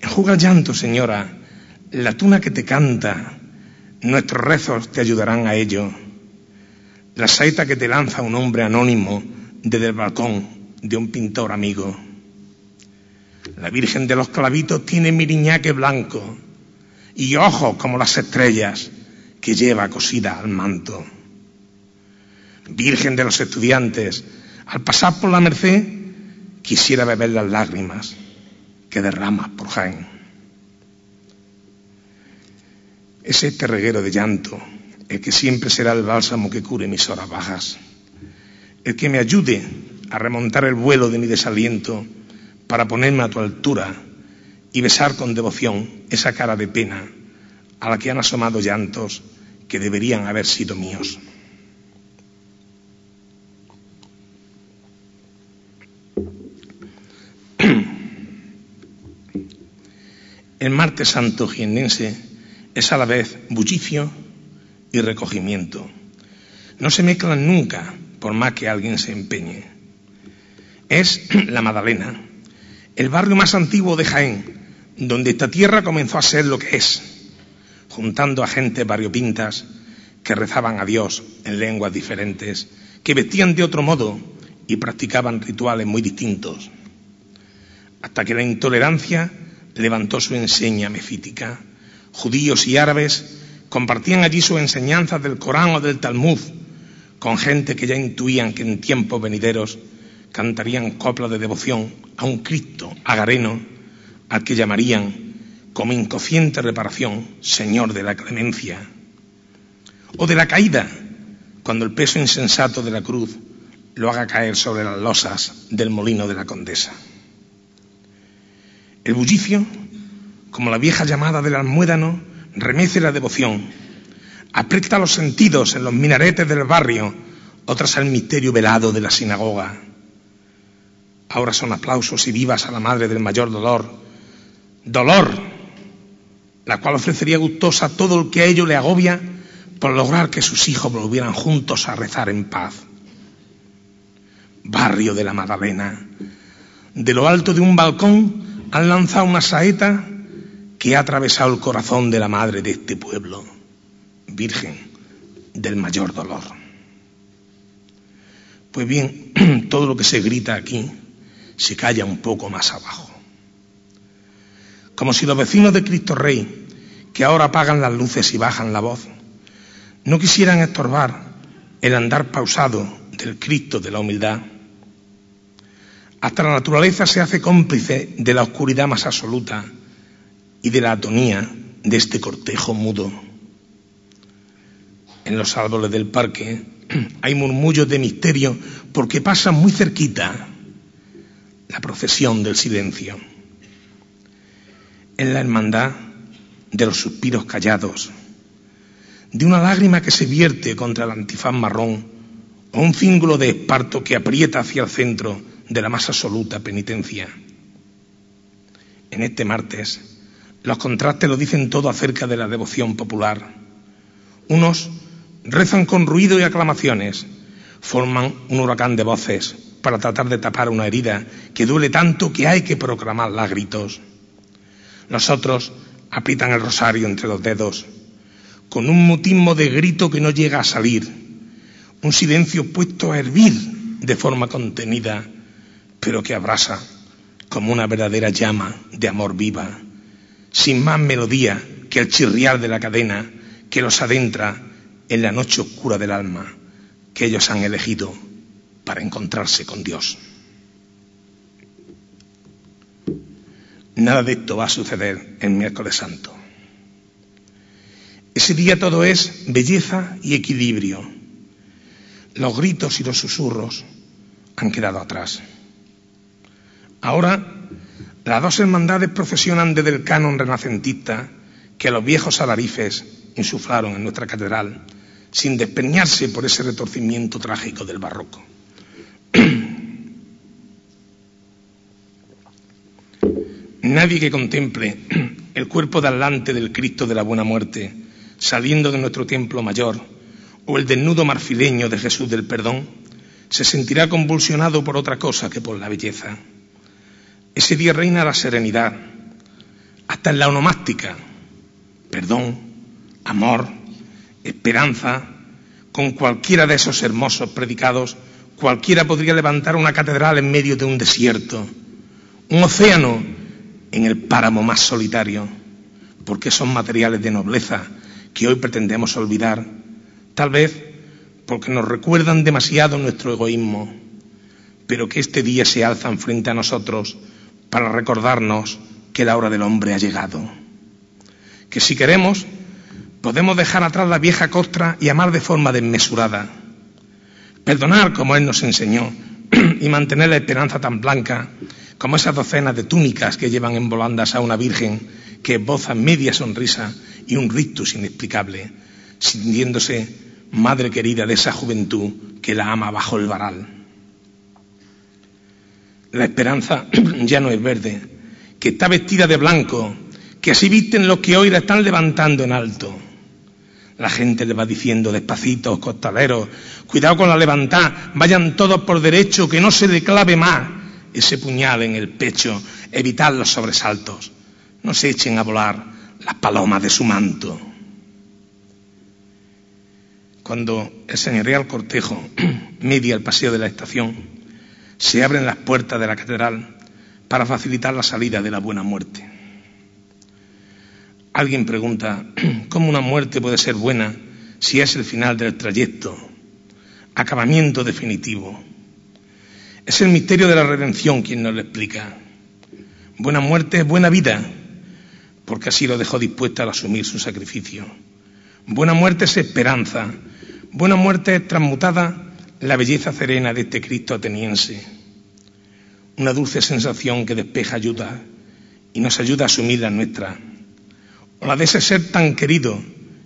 Enjuga el llanto, señora, la tuna que te canta, nuestros rezos te ayudarán a ello. La saeta que te lanza un hombre anónimo desde el balcón de un pintor amigo. La Virgen de los Clavitos tiene miriñaque blanco y ojos como las estrellas que lleva cosida al manto. Virgen de los estudiantes, al pasar por la merced, quisiera beber las lágrimas que derramas por Jaén. Es este reguero de llanto el que siempre será el bálsamo que cure mis horas bajas, el que me ayude a remontar el vuelo de mi desaliento para ponerme a tu altura y besar con devoción esa cara de pena a la que han asomado llantos que deberían haber sido míos. [clears throat] El martes santo jiennense es a la vez bullicio y recogimiento. No se mezclan nunca, por más que alguien se empeñe. Es la Madalena, el barrio más antiguo de Jaén, donde esta tierra comenzó a ser lo que es, juntando a gente variopintas que rezaban a Dios en lenguas diferentes, que vestían de otro modo y practicaban rituales muy distintos, hasta que la intolerancia levantó su enseña mefítica. Judíos y árabes compartían allí sus enseñanzas del Corán o del Talmud, con gente que ya intuían que en tiempos venideros cantarían coplas de devoción a un Cristo agareno, al que llamarían, como inconsciente reparación, Señor de la clemencia, o de la caída, cuando el peso insensato de la cruz lo haga caer sobre las losas del molino de la condesa. El bullicio, como la vieja llamada del almuédano, remece la devoción, aprieta los sentidos en los minaretes del barrio, otras al misterio velado de la sinagoga. Ahora son aplausos y vivas a la madre del mayor dolor. Dolor, la cual ofrecería gustosa todo el que a ello le agobia por lograr que sus hijos volvieran juntos a rezar en paz. Barrio de la Magdalena. De lo alto de un balcón han lanzado una saeta que ha atravesado el corazón de la madre de este pueblo, Virgen del mayor dolor. Pues bien, [clears throat] todo lo que se grita aquí se calla un poco más abajo. Como si los vecinos de Cristo Rey, que ahora apagan las luces y bajan la voz, no quisieran estorbar el andar pausado del Cristo de la humildad. Hasta la naturaleza se hace cómplice de la oscuridad más absoluta y de la atonía de este cortejo mudo. En los árboles del parque hay murmullos de misterio porque pasa muy cerquita la procesión del silencio. En la hermandad de los suspiros callados, de una lágrima que se vierte contra el antifaz marrón o un cíngulo de esparto que aprieta hacia el centro de la más absoluta penitencia. En este martes, los contrastes lo dicen todo acerca de la devoción popular. Unos rezan con ruido y aclamaciones, forman un huracán de voces para tratar de tapar una herida que duele tanto que hay que proclamarla a gritos. Los otros aprietan el rosario entre los dedos, con un mutismo de grito que no llega a salir, un silencio puesto a hervir de forma contenida, pero que abrasa como una verdadera llama de amor viva, sin más melodía que el chirriar de la cadena que los adentra en la noche oscura del alma que ellos han elegido para encontrarse con Dios. Nada de esto va a suceder en miércoles santo. Ese día todo es belleza y equilibrio. Los gritos y los susurros han quedado atrás. Ahora las dos hermandades procesionan desde el canon renacentista que los viejos alarifes insuflaron en nuestra catedral, sin despeñarse por ese retorcimiento trágico del barroco. [clears throat] Nadie que contemple el cuerpo de adelante del Cristo de la Buena Muerte saliendo de nuestro templo mayor o el desnudo marfileño de Jesús del Perdón se sentirá convulsionado por otra cosa que por la belleza. Ese día reina la serenidad, hasta en la onomástica, perdón, amor, esperanza, con cualquiera de esos hermosos predicados, cualquiera podría levantar una catedral en medio de un desierto, un océano en el páramo más solitario, porque son materiales de nobleza que hoy pretendemos olvidar, tal vez porque nos recuerdan demasiado nuestro egoísmo, pero que este día se alzan frente a nosotros para recordarnos que la hora del hombre ha llegado. Que si queremos, podemos dejar atrás la vieja costra y amar de forma desmesurada. Perdonar como Él nos enseñó [clears throat] y mantener la esperanza tan blanca como esas docenas de túnicas que llevan en volandas a una virgen que esboza media sonrisa y un rictus inexplicable, sintiéndose madre querida de esa juventud que la ama bajo el varal. La esperanza [clears throat] ya no es verde, que está vestida de blanco, que así visten los que hoy la están levantando en alto. La gente le va diciendo despacito, costaleros, cuidado con la levantada, vayan todos por derecho, que no se le clave más ese puñal en el pecho, evitar los sobresaltos, no se echen a volar las palomas de su manto. Cuando el señorial cortejo [clears throat] media el paseo de la estación, se abren las puertas de la catedral para facilitar la salida de la buena muerte. Alguien pregunta, [clears throat] ¿cómo una muerte puede ser buena si es el final del trayecto, acabamiento definitivo? Es el misterio de la redención quien nos lo explica. Buena muerte es buena vida, porque así lo dejó dispuesta al asumir su sacrificio. Buena muerte es esperanza. Buena muerte es transmutada la belleza serena de este Cristo ateniense. Una dulce sensación que despeja ayuda y nos ayuda a asumir la nuestra. O la de ese ser tan querido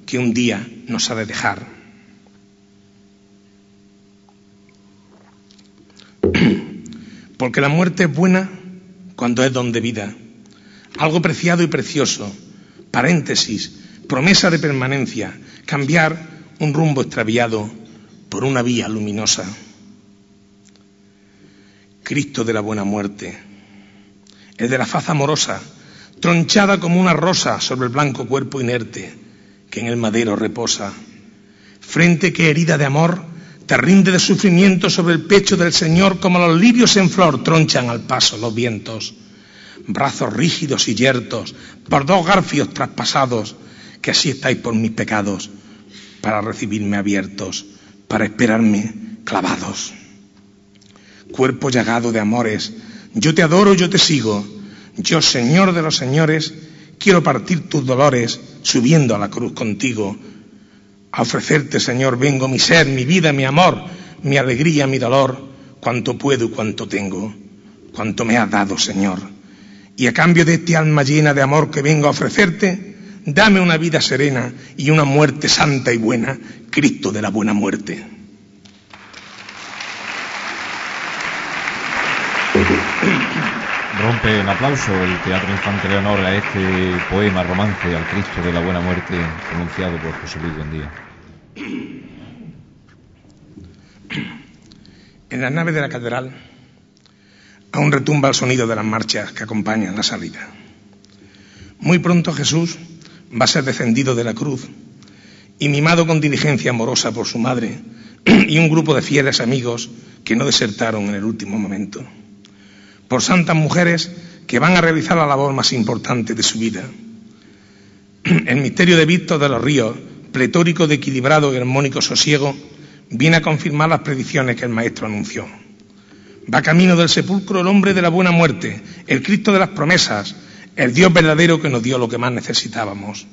que un día nos ha de dejar. [clears throat] Porque la muerte es buena cuando es don de vida, algo preciado y precioso, paréntesis, promesa de permanencia, cambiar un rumbo extraviado por una vía luminosa. Cristo de la buena muerte, el de la faz amorosa, tronchada como una rosa sobre el blanco cuerpo inerte que en el madero reposa, frente que herida de amor te rinde de sufrimiento sobre el pecho del Señor como los lirios en flor tronchan al paso los vientos, brazos rígidos y yertos por dos garfios traspasados, que así estáis por mis pecados, para recibirme abiertos, para esperarme clavados cuerpo llagado de amores. Yo te adoro, yo te sigo. Yo, Señor de los señores, quiero partir tus dolores subiendo a la cruz contigo. A ofrecerte, Señor, vengo mi ser, mi vida, mi amor, mi alegría, mi dolor, cuanto puedo y cuanto tengo, cuanto me has dado, Señor. Y a cambio de este alma llena de amor que vengo a ofrecerte, dame una vida serena y una muerte santa y buena, Cristo de la buena muerte. Rompe en aplauso el Teatro Infante Leonor a este poema romance al Cristo de la Buena Muerte pronunciado por José Luis Buendía. En la nave de la catedral aún retumba el sonido de las marchas que acompañan la salida. Muy pronto Jesús va a ser descendido de la cruz y mimado con diligencia amorosa por su madre [clears throat] y un grupo de fieles amigos que no desertaron en el último momento por santas mujeres que van a realizar la labor más importante de su vida. El misterio de Víctor de los Ríos, pletórico de equilibrado y armónico sosiego, viene a confirmar las predicciones que el Maestro anunció. Va camino del sepulcro el hombre de la buena muerte, el Cristo de las promesas, el Dios verdadero que nos dio lo que más necesitábamos.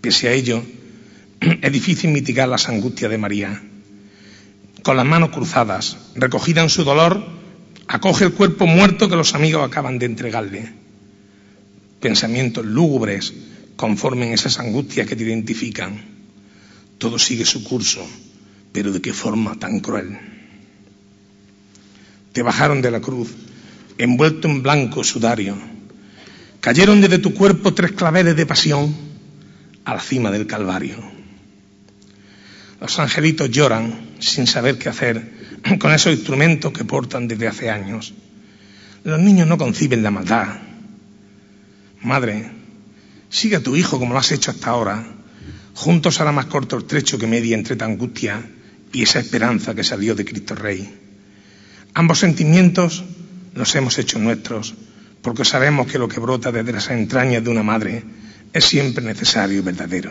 Pese a ello, es difícil mitigar las angustias de María. Con las manos cruzadas, recogida en su dolor, acoge el cuerpo muerto que los amigos acaban de entregarle. Pensamientos lúgubres conformen esas angustias que te identifican. Todo sigue su curso, pero de qué forma tan cruel. Te bajaron de la cruz, envuelto en blanco sudario. Cayeron desde tu cuerpo tres claveles de pasión a la cima del Calvario. Los angelitos lloran sin saber qué hacer [clears throat] con esos instrumentos que portan desde hace años. Los niños no conciben la maldad. Madre, sigue a tu hijo como lo has hecho hasta ahora. Juntos hará más corto el trecho que media entre tu angustia y esa esperanza que salió de Cristo Rey. Ambos sentimientos los hemos hecho nuestros, porque sabemos que lo que brota desde las entrañas de una madre es siempre necesario y verdadero.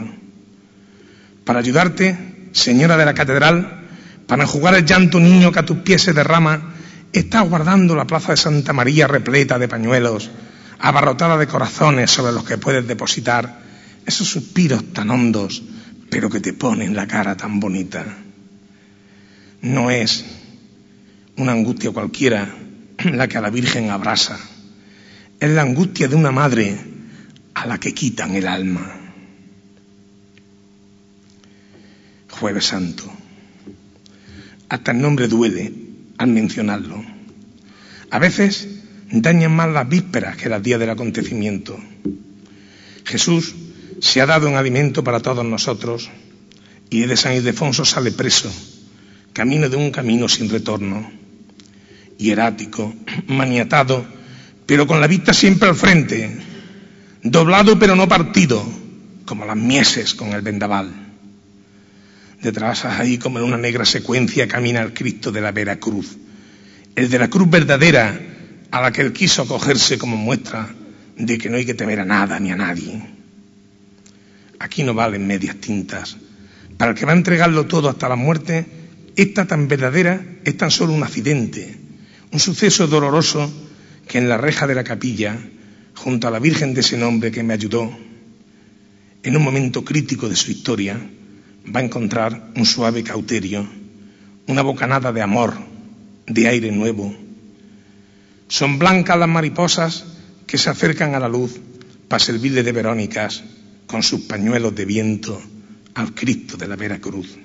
Para ayudarte, señora de la catedral, para enjugar el llanto niño que a tus pies se derrama, estás guardando la plaza de Santa María repleta de pañuelos, abarrotada de corazones sobre los que puedes depositar esos suspiros tan hondos, pero que te ponen la cara tan bonita. No es una angustia cualquiera la que a la Virgen abrasa, es la angustia de una madre a la que quitan el alma. Jueves Santo. Hasta el nombre duele al mencionarlo. A veces dañan más las vísperas que las días del acontecimiento. Jesús se ha dado un alimento para todos nosotros y de San Ildefonso sale preso, camino de un camino sin retorno, hierático, maniatado, pero con la vista siempre al frente, doblado pero no partido, como las mieses con el vendaval. Detrás ahí, como en una negra secuencia, camina el Cristo de la Vera Cruz. El de la cruz verdadera, a la que él quiso acogerse como muestra de que no hay que temer a nada ni a nadie. Aquí no valen medias tintas. Para el que va a entregarlo todo hasta la muerte, esta tan verdadera es tan solo un accidente, un suceso doloroso que en la reja de la capilla, junto a la Virgen de ese nombre que me ayudó, en un momento crítico de su historia, va a encontrar un suave cauterio, una bocanada de amor, de aire nuevo. Son blancas las mariposas que se acercan a la luz para servirle de Verónicas con sus pañuelos de viento al Cristo de la Vera Cruz.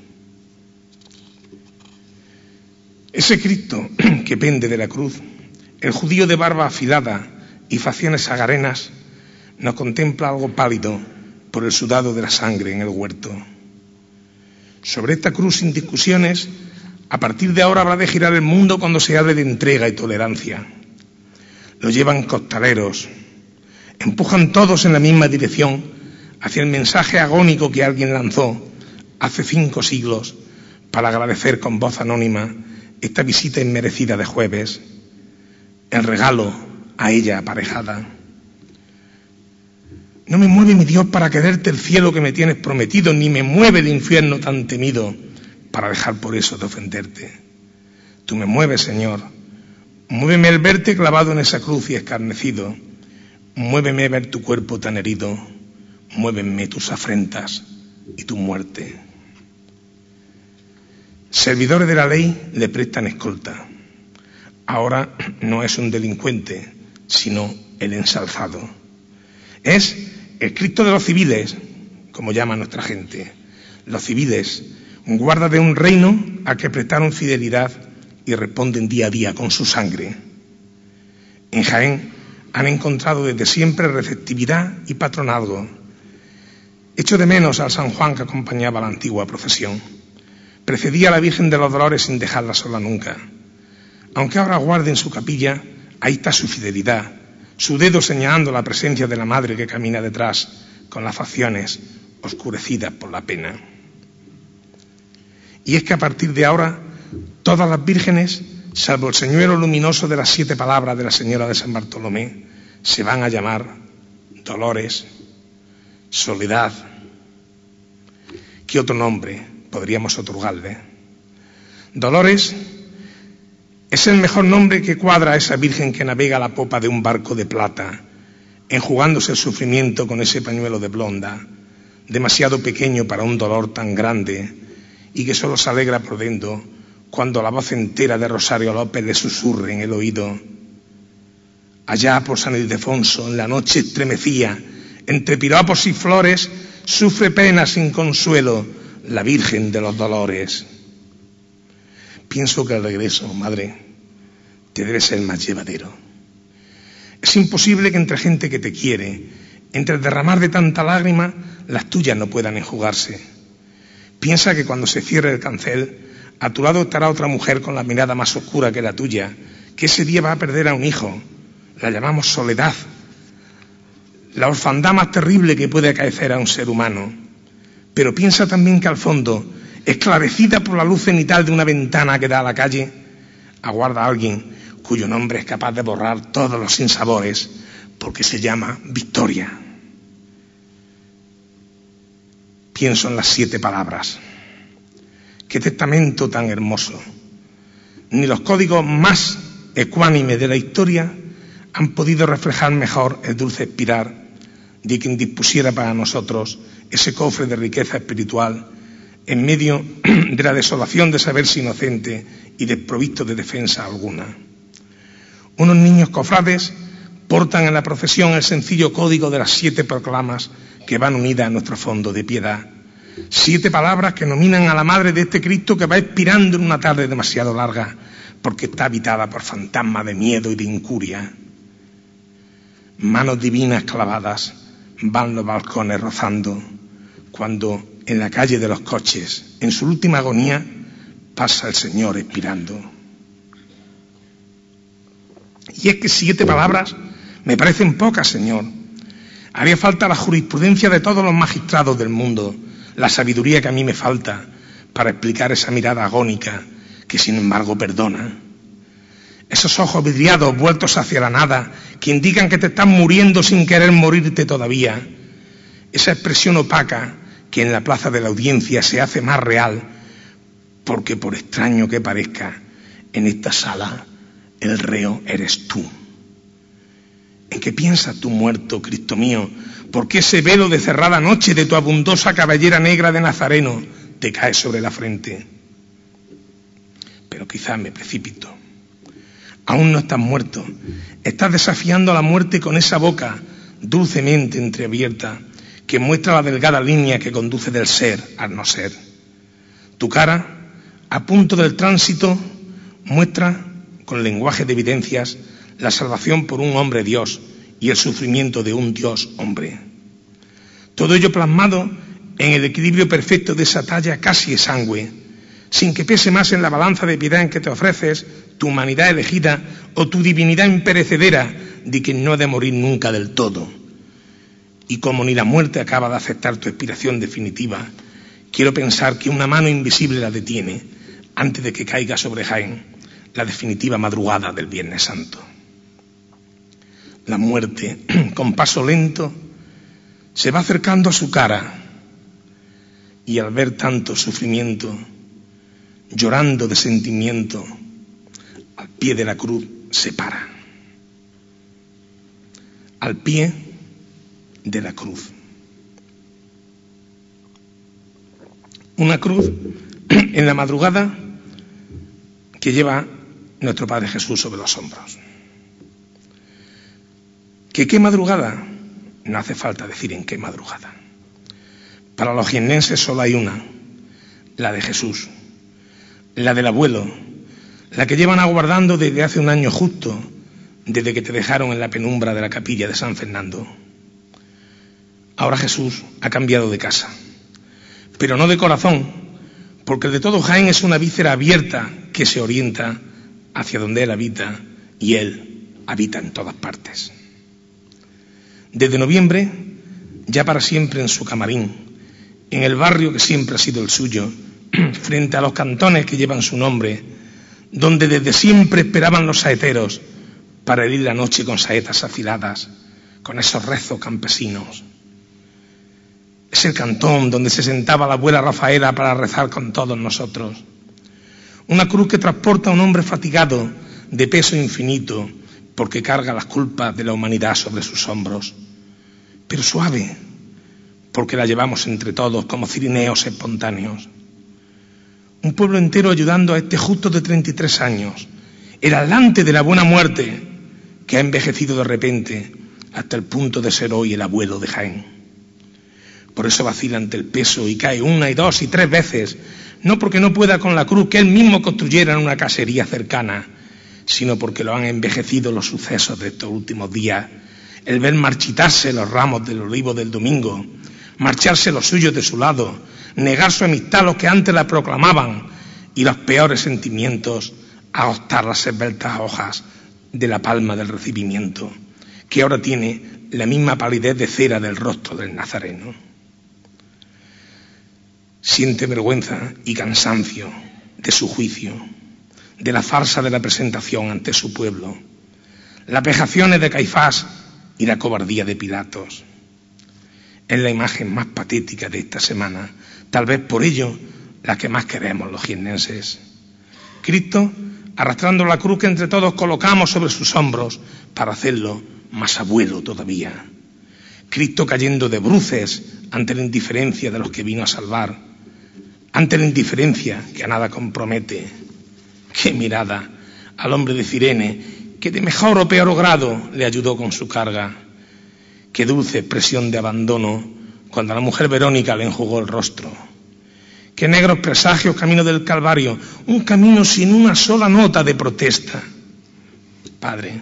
Ese Cristo [clears throat] que pende de la cruz el judío de barba afilada y facciones agarenas nos contempla algo pálido por el sudado de la sangre en el huerto. Sobre esta cruz sin discusiones, a partir de ahora habrá de girar el mundo cuando se hable de entrega y tolerancia. Lo llevan costaleros, empujan todos en la misma dirección hacia el mensaje agónico que alguien lanzó hace cinco siglos para agradecer con voz anónima esta visita inmerecida de jueves, el regalo a ella aparejada. No me mueve mi Dios para quererte el cielo que me tienes prometido, ni me mueve el infierno tan temido para dejar por eso de ofenderte. Tú me mueves, Señor. Muéveme el verte clavado en esa cruz y escarnecido. Muéveme ver tu cuerpo tan herido. Muéveme tus afrentas y tu muerte. Servidores de la ley le prestan escolta. Ahora no es un delincuente, sino el ensalzado. Es el Cristo de los civiles, como llama nuestra gente. Los civiles, guarda de un reino a que prestaron fidelidad y responden día a día con su sangre. En Jaén han encontrado desde siempre receptividad y patronazgo. Echo de menos al San Juan que acompañaba la antigua procesión. Precedía a la Virgen de los Dolores sin dejarla sola nunca. Aunque ahora guarde en su capilla, ahí está su fidelidad, su dedo señalando la presencia de la madre que camina detrás, con las facciones oscurecidas por la pena. Y es que a partir de ahora, todas las vírgenes, salvo el señuelo luminoso de las siete palabras de la señora de San Bartolomé, se van a llamar Dolores, Soledad. ¿Qué otro nombre podríamos otorgarle? Dolores es el mejor nombre que cuadra a esa Virgen que navega la popa de un barco de plata, enjugándose el sufrimiento con ese pañuelo de blonda, demasiado pequeño para un dolor tan grande y que solo se alegra por cuando la voz entera de Rosario López le susurre en el oído. Allá por San Ildefonso, en la noche estremecía, entre piropos y flores, sufre pena sin consuelo la Virgen de los Dolores. Pienso que el regreso, madre, te debe ser más llevadero. Es imposible que entre gente que te quiere, entre el derramar de tanta lágrima, las tuyas no puedan enjugarse. Piensa que cuando se cierre el cancel, a tu lado estará otra mujer con la mirada más oscura que la tuya, que ese día va a perder a un hijo. La llamamos soledad, la orfandad más terrible que puede acaecer a un ser humano. Pero piensa también que al fondo esclarecida por la luz cenital de una ventana que da a la calle, aguarda a alguien cuyo nombre es capaz de borrar todos los sinsabores, porque se llama Victoria. Pienso en las siete palabras. Qué testamento tan hermoso. Ni los códigos más ecuánimes de la historia han podido reflejar mejor el dulce espirar de quien dispusiera para nosotros ese cofre de riqueza espiritual en medio [clears throat] de la desolación de saberse inocente y desprovisto de defensa alguna. Unos niños cofrades portan en la procesión el sencillo código de las siete proclamas que van unidas a nuestro fondo de piedad. Siete palabras que nominan a la madre de este Cristo que va expirando en una tarde demasiado larga porque está habitada por fantasmas de miedo y de incuria. Manos divinas clavadas van los balcones rozando cuando en la calle de los coches, en su última agonía, pasa el Señor expirando. Y es que siete palabras me parecen pocas, Señor. Haría falta la jurisprudencia de todos los magistrados del mundo, la sabiduría que a mí me falta para explicar esa mirada agónica que sin embargo perdona. Esos ojos vidriados vueltos hacia la nada que indican que te estás muriendo sin querer morirte todavía. Esa expresión opaca que en la plaza de la audiencia se hace más real, porque por extraño que parezca, en esta sala el reo eres tú. ¿En qué piensas tú muerto, Cristo mío? ¿Por qué ese velo de cerrada noche de tu abundosa cabellera negra de Nazareno te cae sobre la frente? Pero quizá me precipito. Aún no estás muerto. Estás desafiando a la muerte con esa boca dulcemente entreabierta que muestra la delgada línea que conduce del ser al no ser. Tu cara, a punto del tránsito, muestra con lenguaje de evidencias la salvación por un hombre Dios y el sufrimiento de un Dios hombre. Todo ello plasmado en el equilibrio perfecto de esa talla casi exangüe, sin que pese más en la balanza de piedad en que te ofreces tu humanidad elegida o tu divinidad imperecedera de que no ha de morir nunca del todo. Y como ni la muerte acaba de aceptar tu expiración definitiva, quiero pensar que una mano invisible la detiene antes de que caiga sobre Jaén la definitiva madrugada del Viernes Santo. La muerte, [clears throat] con paso lento, se va acercando a su cara y al ver tanto sufrimiento, llorando de sentimiento, al pie de la cruz se para. Al pie de la cruz. Una cruz [clears throat] en la madrugada que lleva nuestro Padre Jesús sobre los hombros. ¿Que qué madrugada? No hace falta decir en qué madrugada. Para los jiennenses solo hay una, la de Jesús, la del abuelo, la que llevan aguardando desde hace un año justo, desde que te dejaron en la penumbra de la capilla de San Fernando. Ahora Jesús ha cambiado de casa, pero no de corazón, porque el de todo Jaén es una víscera abierta que se orienta hacia donde Él habita y Él habita en todas partes. Desde noviembre, ya para siempre en su camarín, en el barrio que siempre ha sido el suyo, [clears throat] frente a los cantones que llevan su nombre, donde desde siempre esperaban los saeteros para herir la noche con saetas afiladas, con esos rezos campesinos. Es el cantón donde se sentaba la abuela Rafaela para rezar con todos nosotros. Una cruz que transporta a un hombre fatigado, de peso infinito, porque carga las culpas de la humanidad sobre sus hombros, pero suave, porque la llevamos entre todos como cirineos espontáneos. Un pueblo entero ayudando a este justo de 33 años, el adelante de la buena muerte, que ha envejecido de repente hasta el punto de ser hoy el abuelo de Jaén. Por eso vacila ante el peso y cae una y dos y tres veces, no porque no pueda con la cruz que él mismo construyera en una casería cercana, sino porque lo han envejecido los sucesos de estos últimos días, el ver marchitarse los ramos del olivo del domingo, marcharse los suyos de su lado, negar su amistad a los que antes la proclamaban y los peores sentimientos agostar las esbeltas hojas de la palma del recibimiento, que ahora tiene la misma palidez de cera del rostro del Nazareno. Siente vergüenza y cansancio de su juicio de la farsa de la presentación ante su pueblo, las vejaciones de Caifás y la cobardía de Pilatos. Es la imagen más patética de esta semana, tal vez por ello la que más queremos los jiennenses. Cristo arrastrando la cruz que entre todos colocamos sobre sus hombros para hacerlo más abuelo todavía. Cristo cayendo de bruces ante la indiferencia de los que vino a salvar, ante la indiferencia que a nada compromete, Qué mirada al hombre de Cirene, que de mejor o peor grado le ayudó con su carga. Qué dulce expresión de abandono cuando la mujer Verónica le enjugó el rostro. Qué negros presagios camino del Calvario, un camino sin una sola nota de protesta. Padre,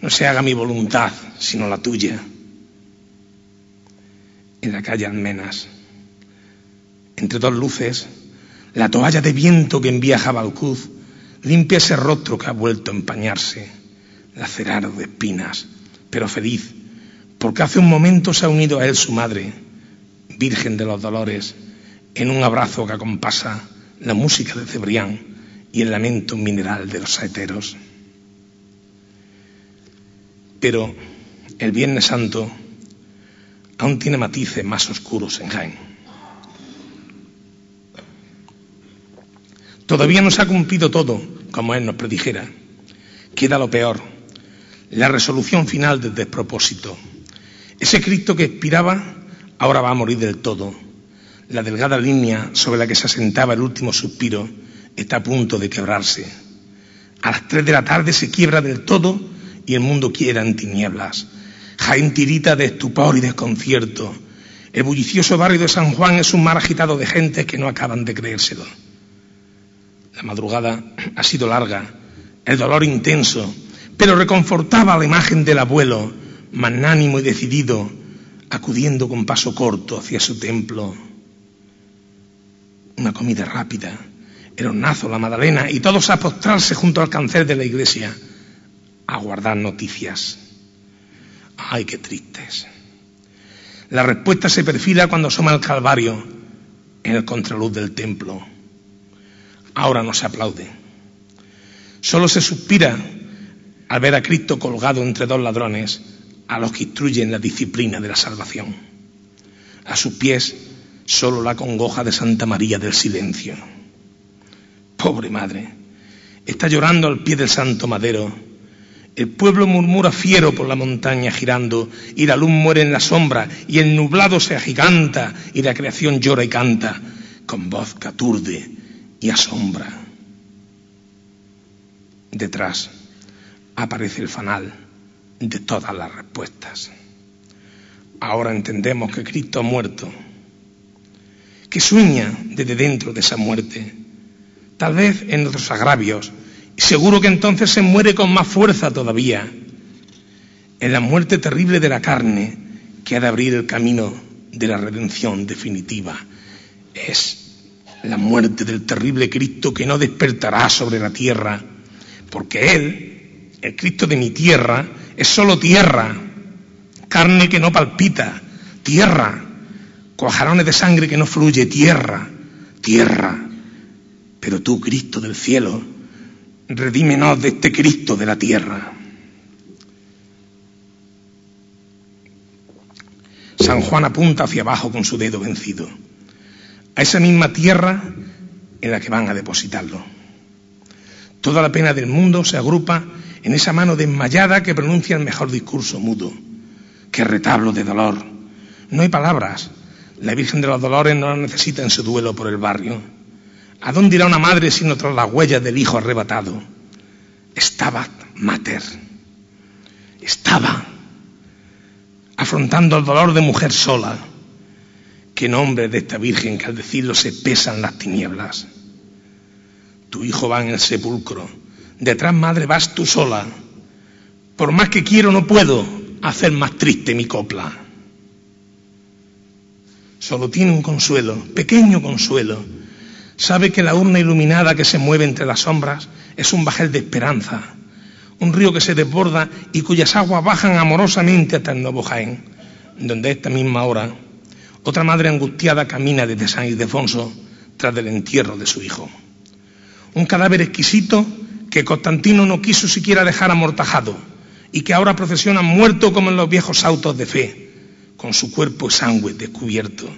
no se haga mi voluntad, sino la tuya. En la calle Almenas, entre dos luces, la toalla de viento que envía Jabalcuz Limpia ese rostro que ha vuelto a empañarse, lacerado de espinas, pero feliz, porque hace un momento se ha unido a él su madre, Virgen de los Dolores, en un abrazo que acompasa la música de Cebrián y el lamento mineral de los saeteros. Pero el Viernes Santo aún tiene matices más oscuros en Jaén. Todavía no se ha cumplido todo, como Él nos predijera. Queda lo peor, la resolución final del despropósito. Ese Cristo que expiraba ahora va a morir del todo. La delgada línea sobre la que se asentaba el último suspiro está a punto de quebrarse. A las tres de la tarde se quiebra del todo y el mundo quiera en tinieblas. Jaén tirita de estupor y desconcierto. El bullicioso barrio de San Juan es un mar agitado de gente que no acaban de creérselo. La madrugada ha sido larga, el dolor intenso, pero reconfortaba la imagen del abuelo, magnánimo y decidido, acudiendo con paso corto hacia su templo. Una comida rápida, el hornazo, la magdalena y todos a postrarse junto al cancel de la iglesia a guardar noticias. Ay, qué tristes. La respuesta se perfila cuando asoma el Calvario en el contraluz del templo. Ahora no se aplaude. Solo se suspira al ver a Cristo colgado entre dos ladrones a los que instruyen la disciplina de la salvación. A sus pies solo la congoja de Santa María del Silencio. Pobre madre, está llorando al pie del santo madero. El pueblo murmura fiero por la montaña girando, y la luz muere en la sombra, y el nublado se agiganta, y la creación llora y canta, con voz que aturde y asombra. Detrás aparece el fanal de todas las respuestas. Ahora entendemos que Cristo ha muerto, que sueña desde dentro de esa muerte, tal vez en otros agravios, y seguro que entonces se muere con más fuerza todavía, en la muerte terrible de la carne que ha de abrir el camino de la redención definitiva. Es la muerte del terrible Cristo que no despertará sobre la tierra, porque Él, el Cristo de mi tierra, es solo tierra, carne que no palpita, tierra, cuajarones de sangre que no fluye, tierra, tierra. Pero tú, Cristo del cielo, redímenos de este Cristo de la tierra. San Juan apunta hacia abajo con su dedo vencido, a esa misma tierra en la que van a depositarlo. Toda la pena del mundo se agrupa en esa mano desmayada que pronuncia el mejor discurso mudo. Qué retablo de dolor. No hay palabras. La Virgen de los Dolores no la necesita en su duelo por el barrio. ¿A dónde irá una madre sino tras las huellas del hijo arrebatado? Estaba mater. Estaba afrontando el dolor de mujer sola. Qué nombre de esta Virgen que al decirlo se pesan las tinieblas. Tu hijo va en el sepulcro Detrás, madre, vas tú sola. Por más que quiero, no puedo hacer más triste mi copla. Solo tiene un consuelo, pequeño consuelo. Sabe que la urna iluminada que se mueve entre las sombras es un bajel de esperanza, un río que se desborda y cuyas aguas bajan amorosamente hasta el nuevo Jaén, donde a esta misma hora otra madre angustiada camina desde San Ildefonso tras del entierro de su hijo. Un cadáver exquisito que Constantino no quiso siquiera dejar amortajado y que ahora procesiona muerto como en los viejos autos de fe, con su cuerpo sangre descubierto,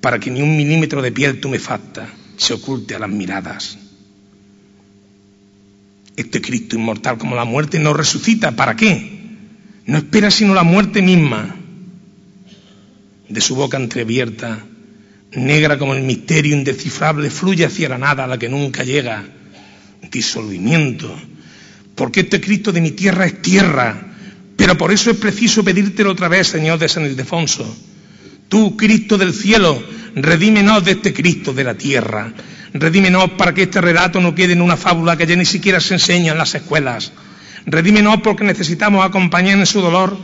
para que ni un milímetro de piel tumefacta se oculte a las miradas. Este Cristo inmortal como la muerte no resucita, ¿para qué? No espera sino la muerte misma. De su boca entreabierta, negra como el misterio indescifrable, fluye hacia la nada a la que nunca llega disolvimiento, porque este Cristo de mi tierra es tierra, pero por eso es preciso pedírtelo otra vez, Señor de San Ildefonso. Tú, Cristo del cielo, redímenos de este Cristo de la tierra. Redímenos para que este relato no quede en una fábula que ya ni siquiera se enseña en las escuelas. Redímenos porque necesitamos acompañar en su dolor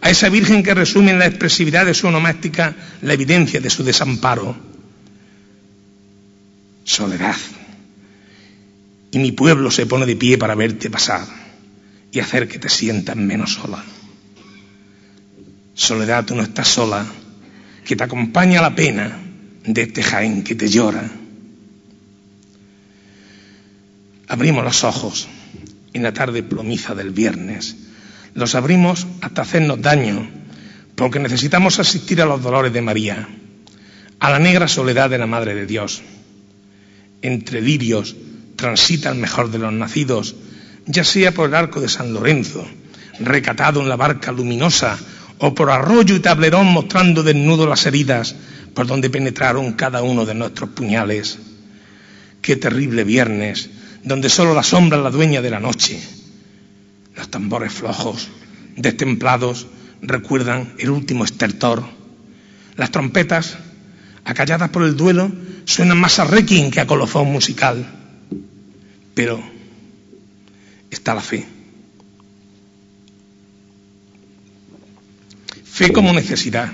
a esa Virgen que resume en la expresividad de su onomástica la evidencia de su desamparo. Soledad y mi pueblo se pone de pie para verte pasar y hacer que te sientas menos sola. Soledad, tú no estás sola, que te acompaña la pena de este Jaén que te llora. Abrimos los ojos en la tarde plomiza del viernes. Los abrimos hasta hacernos daño, porque necesitamos asistir a los dolores de María, a la negra soledad de la Madre de Dios, entre lirios transita el mejor de los nacidos, ya sea por el arco de San Lorenzo, recatado en la barca luminosa, o por arroyo y tablerón mostrando desnudo las heridas por donde penetraron cada uno de nuestros puñales. Qué terrible viernes, donde solo la sombra es la dueña de la noche. Los tambores flojos, destemplados, recuerdan el último estertor. Las trompetas, acalladas por el duelo, suenan más a requiem que a colofón musical. Pero está la fe. Fe como necesidad,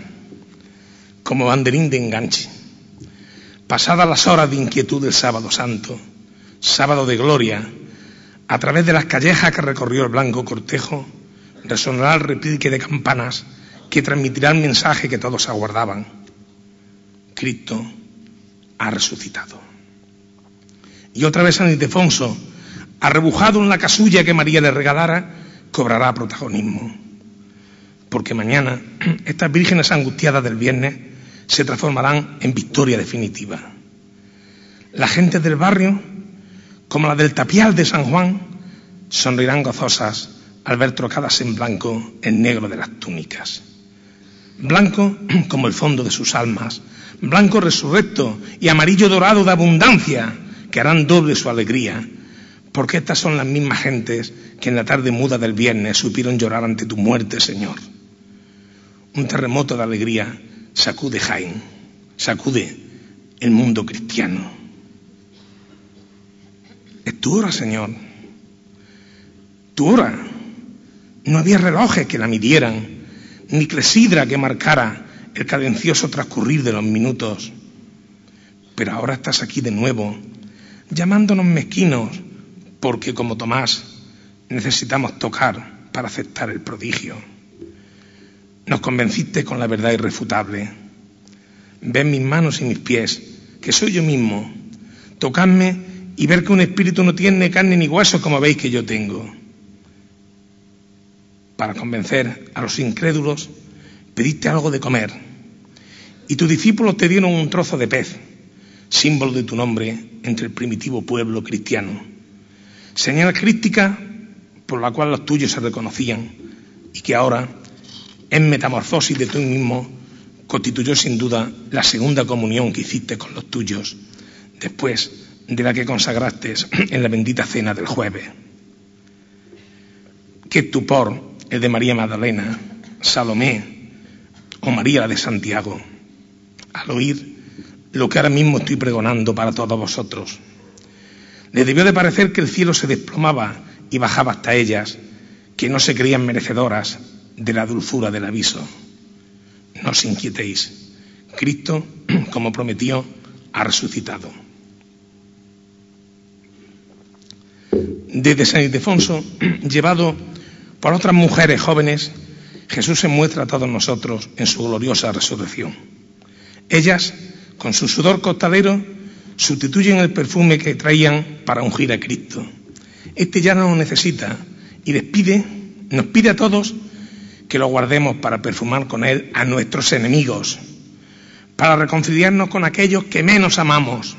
como banderín de enganche. Pasadas las horas de inquietud del sábado santo, sábado de gloria, a través de las callejas que recorrió el blanco cortejo, resonará el repique de campanas que transmitirá el mensaje que todos aguardaban. Cristo ha resucitado. Y otra vez San Ildefonso, arrebujado en la casulla que María le regalara, cobrará protagonismo. Porque mañana [clears throat] estas vírgenes angustiadas del viernes se transformarán en victoria definitiva. La gente del barrio, como la del tapial de San Juan, sonreirán gozosas al ver trocadas en blanco el negro de las túnicas. Blanco [clears throat] como el fondo de sus almas, blanco resurrecto y amarillo dorado de abundancia, que harán doble su alegría, porque estas son las mismas gentes que en la tarde muda del viernes supieron llorar ante tu muerte, Señor. Un terremoto de alegría sacude Jaén, sacude el mundo cristiano. Es tu hora, Señor. Tu hora. No había relojes que la midieran, ni clesidra que marcara el cadencioso transcurrir de los minutos. Pero ahora estás aquí de nuevo, llamándonos mezquinos, porque como Tomás necesitamos tocar para aceptar el prodigio. Nos convenciste con la verdad irrefutable. Ven mis manos y mis pies, que soy yo mismo. Tocadme y ver que un espíritu no tiene carne ni huesos como veis que yo tengo. Para convencer a los incrédulos, pediste algo de comer. Y tus discípulos te dieron un trozo de pez, símbolo de tu nombre entre el primitivo pueblo cristiano. Señal crítica por la cual los tuyos se reconocían y que ahora, en metamorfosis de tú mismo, constituyó sin duda la segunda comunión que hiciste con los tuyos, después de la que consagraste en la bendita cena del jueves. Qué estupor el de María Magdalena, Salomé o María la de Santiago, al oír lo que ahora mismo estoy pregonando para todos vosotros. Le debió de parecer que el cielo se desplomaba y bajaba hasta ellas, que no se creían merecedoras de la dulzura del aviso. No os inquietéis. Cristo, [clears throat] como prometió, ha resucitado. Desde San Ildefonso, [clears throat] llevado por otras mujeres jóvenes, Jesús se muestra a todos nosotros en su gloriosa resurrección. Ellas, con su sudor costalero, sustituyen el perfume que traían para ungir a Cristo. Este ya no lo necesita y nos pide a todos que lo guardemos para perfumar con él a nuestros enemigos, para reconciliarnos con aquellos que menos amamos.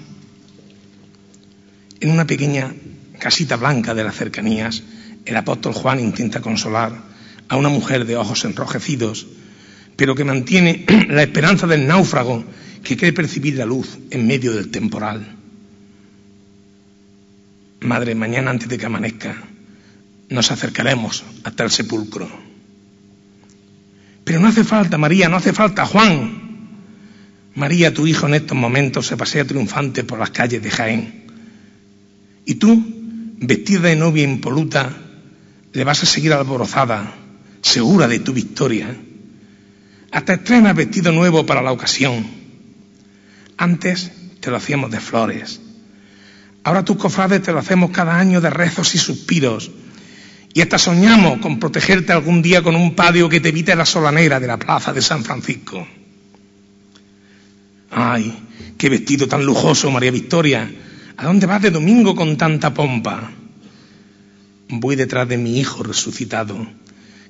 En una pequeña casita blanca de las cercanías, el apóstol Juan intenta consolar a una mujer de ojos enrojecidos, pero que mantiene [clears throat] la esperanza del náufrago que cree percibir la luz en medio del temporal. Madre, mañana antes de que amanezca, nos acercaremos hasta el sepulcro. Pero no hace falta, María, no hace falta, Juan. María, tu hijo en estos momentos se pasea triunfante por las calles de Jaén. Y tú, vestida de novia impoluta, le vas a seguir alborozada, segura de tu victoria. Hasta estrenas vestido nuevo para la ocasión. Antes te lo hacíamos de flores. Ahora tus cofrades te lo hacemos cada año de rezos y suspiros. Y hasta soñamos con protegerte algún día con un patio que te evite la solanera de la plaza de San Francisco. Ay, qué vestido tan lujoso, María Victoria. ¿A dónde vas de domingo con tanta pompa? voy detrás de mi Hijo resucitado,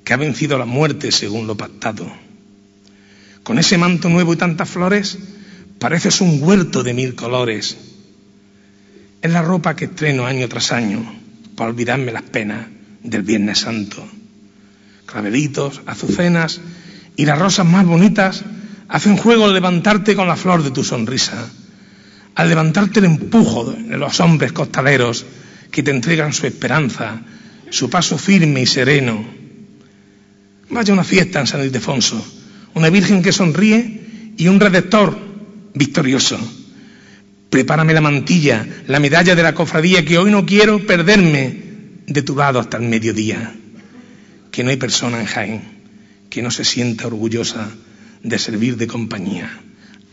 que ha vencido la muerte según lo pactado. Con ese manto nuevo y tantas flores, pareces un huerto de mil colores. Es la ropa que estreno año tras año para olvidarme las penas del Viernes Santo. Clavelitos, azucenas y las rosas más bonitas hacen juego al levantarte con la flor de tu sonrisa, al levantarte el empujo de los hombres costaleros que te entregan su esperanza, su paso firme y sereno. Vaya una fiesta en San Ildefonso, una Virgen que sonríe y un redactor victorioso. Prepárame la mantilla, la medalla de la cofradía, que hoy no quiero perderme de tu lado hasta el mediodía. Que no hay persona en Jaén que no se sienta orgullosa de servir de compañía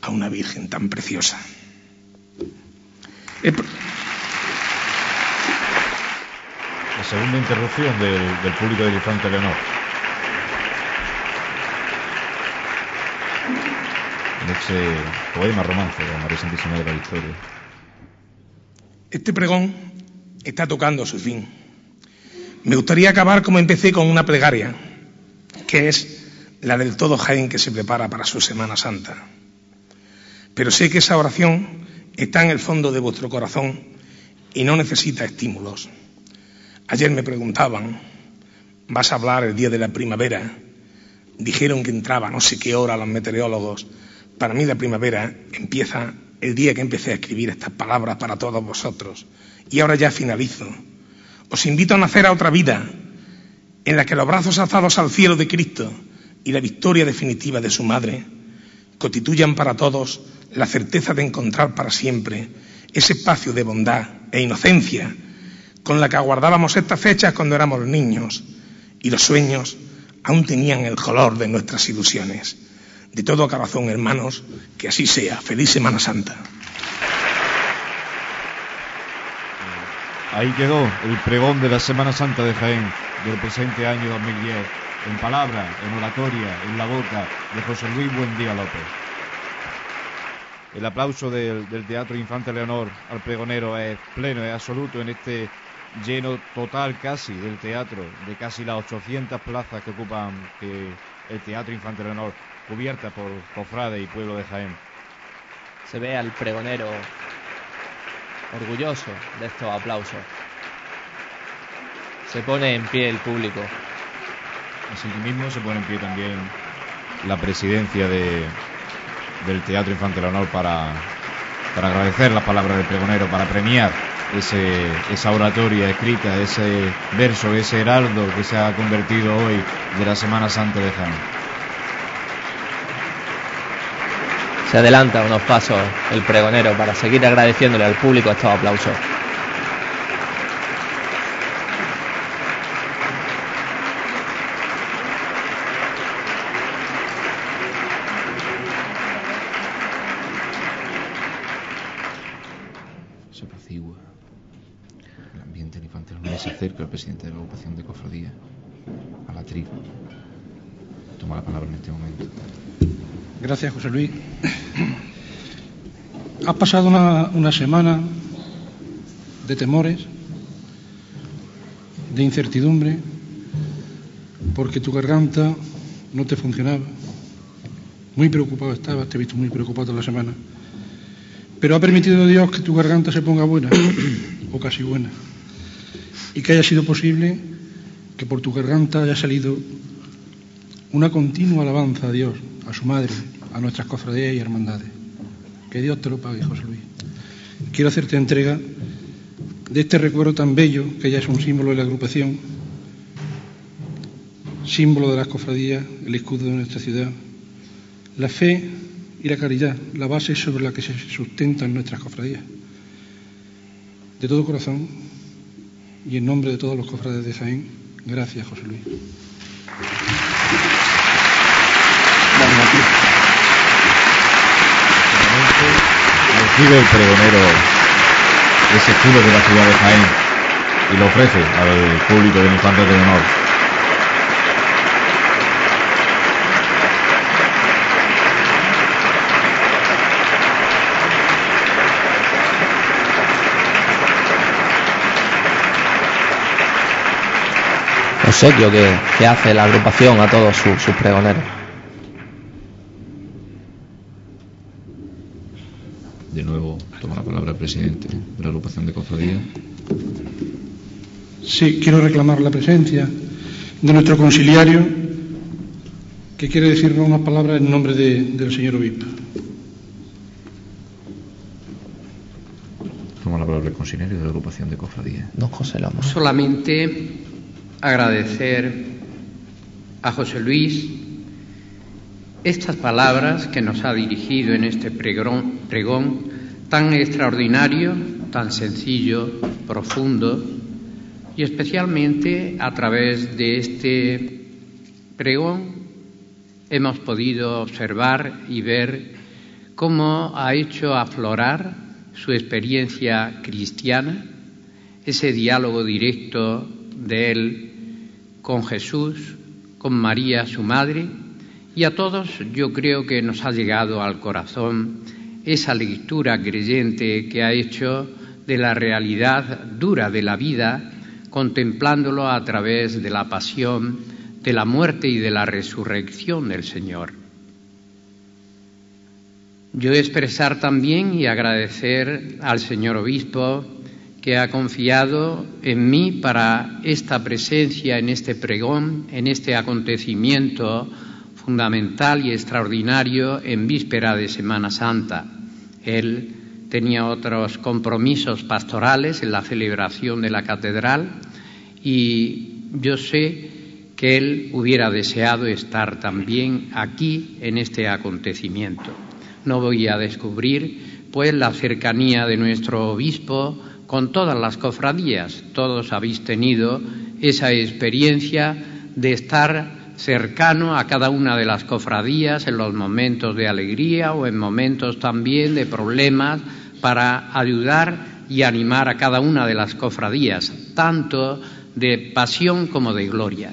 a una Virgen tan preciosa. La segunda interrupción del, público del infante Leonor. En ese poema romance de María Santísima de la Victoria. Este pregón está tocando su fin. Me gustaría acabar como empecé con una plegaria, que es la del todo Jaén que se prepara para su Semana Santa. Pero sé que esa oración está en el fondo de vuestro corazón y no necesita estímulos. Ayer me preguntaban, ¿vas a hablar el día de la primavera? Dijeron que entraba no sé qué hora los meteorólogos. Para mí la primavera empieza el día que empecé a escribir estas palabras para todos vosotros. Y ahora ya finalizo. Os invito a nacer a otra vida, en la que los brazos alzados al cielo de Cristo y la victoria definitiva de su Madre constituyan para todos la certeza de encontrar para siempre ese espacio de bondad e inocencia con la que aguardábamos estas fechas cuando éramos niños y los sueños aún tenían el color de nuestras ilusiones. De todo corazón, hermanos, que así sea. Feliz Semana Santa. Ahí quedó el pregón de la Semana Santa de Jaén del presente año 2010, en palabra, en oratoria, en la boca de José Luis Buendía López. El aplauso del, Teatro Infante Leonor al pregonero es pleno, es absoluto en este lleno total casi del teatro, de casi las 800 plazas que ocupan el Teatro Infante Leonor, cubierta por cofrade y pueblo de Jaén. Se ve al pregonero orgulloso de estos aplausos. Se pone en pie el público. Así mismo se pone en pie también la presidencia de, del Teatro Infante Leonor para, para agradecer las palabras del pregonero, para premiar ese, esa oratoria escrita, ese verso, ese heraldo que se ha convertido hoy de la Semana Santa de Jaén. Se adelanta unos pasos el pregonero para seguir agradeciéndole al público estos aplausos. Acerca el presidente de la agrupación de cofradía a la tribu. Toma la palabra en este momento. Gracias, José Luis. Has pasado una, una semana de temores, de incertidumbre, porque tu garganta no te funcionaba. Muy preocupado estabas, te he visto muy preocupado toda la semana. Pero ha permitido Dios que tu garganta se ponga buena, [coughs] o casi buena y que haya sido posible que por tu garganta haya salido una continua alabanza a Dios, a su madre, a nuestras cofradías y hermandades. Que Dios te lo pague, José Luis. Quiero hacerte entrega de este recuerdo tan bello que ya es un símbolo de la agrupación, símbolo de las cofradías, el escudo de nuestra ciudad, la fe y la caridad, la base sobre la que se sustentan nuestras cofradías. De todo corazón, y en nombre de todos los cofrades de Jaén, gracias, José Luis. Recibe el pregonero ese escudo de la ciudad de Jaén y lo ofrece al público de Infantes de Honor. Obsequio que, que hace la agrupación a todos sus, pregoneros. De nuevo toma la palabra el presidente de la agrupación de cofradía. Sí, quiero reclamar la presencia de nuestro conciliario, que quiere decirnos unas palabras en nombre del señor obispo. Toma la palabra el conciliario de la agrupación de cofradía. Don José Solamente agradecer a José Luis estas palabras que nos ha dirigido en este pregón, tan extraordinario, tan sencillo, profundo y especialmente a través de este pregón hemos podido observar y ver cómo ha hecho aflorar su experiencia cristiana, ese diálogo directo de él con Jesús, con María, su madre, y a todos yo creo que nos ha llegado al corazón esa lectura creyente que ha hecho de la realidad dura de la vida, contemplándolo a través de la pasión, de la muerte y de la resurrección del Señor. Yo expresar también y agradecer al señor obispo que ha confiado en mí para esta presencia en este pregón, en este acontecimiento fundamental y extraordinario en víspera de Semana Santa. Él tenía otros compromisos pastorales en la celebración de la catedral y yo sé que él hubiera deseado estar también aquí en este acontecimiento. No voy a descubrir pues la cercanía de nuestro obispo con todas las cofradías. Todos habéis tenido esa experiencia de estar cercano a cada una de las cofradías en los momentos de alegría o en momentos también de problemas para ayudar y animar a cada una de las cofradías, tanto de pasión como de gloria.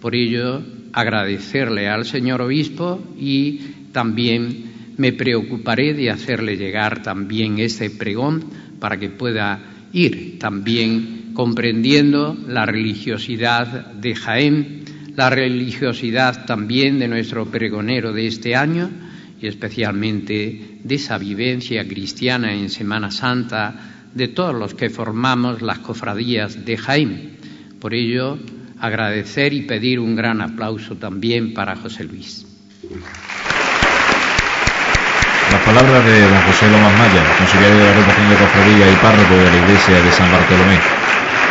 Por ello, agradecerle al señor obispo y también me preocuparé de hacerle llegar también este pregón para que pueda ir también comprendiendo la religiosidad de Jaén la religiosidad también de nuestro pregonero de este año y especialmente de esa vivencia cristiana en Semana Santa de todos los que formamos las cofradías de Jaime. Por ello, agradecer y pedir un gran aplauso también para José Luis. La palabra de don José Lomas Maya, consejero de la agrupación de cofradía y párroco de la iglesia de San Bartolomé.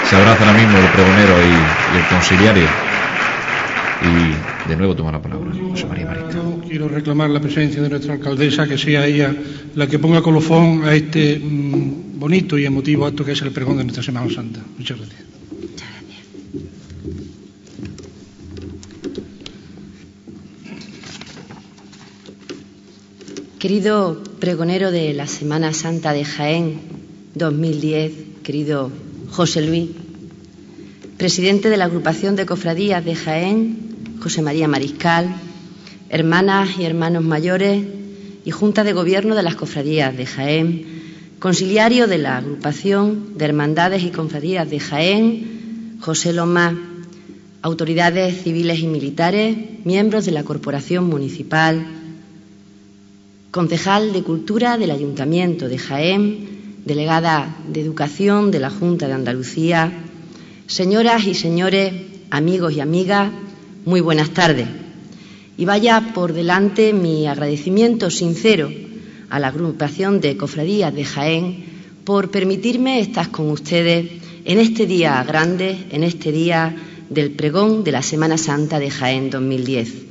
Se abraza ahora mismo el pregonero y el conciliario. Y de nuevo toma la palabra José María Quiero reclamar la presencia de nuestra alcaldesa, que sea ella la que ponga colofón a este mm, bonito y emotivo acto que es el pregón de nuestra Semana Santa. Muchas gracias. Querido pregonero de la Semana Santa de Jaén 2010, querido José Luis, presidente de la agrupación de cofradías de Jaén José María Mariscal, hermanas y hermanos mayores y Junta de Gobierno de las Cofradías de Jaén, conciliario de la agrupación de Hermandades y Cofradías de Jaén, José Loma, autoridades civiles y militares, miembros de la Corporación Municipal, concejal de Cultura del Ayuntamiento de Jaén, delegada de Educación de la Junta de Andalucía, señoras y señores, amigos y amigas, muy buenas tardes. Y vaya por delante mi agradecimiento sincero a la agrupación de cofradías de Jaén por permitirme estar con ustedes en este día grande, en este día del pregón de la Semana Santa de Jaén 2010.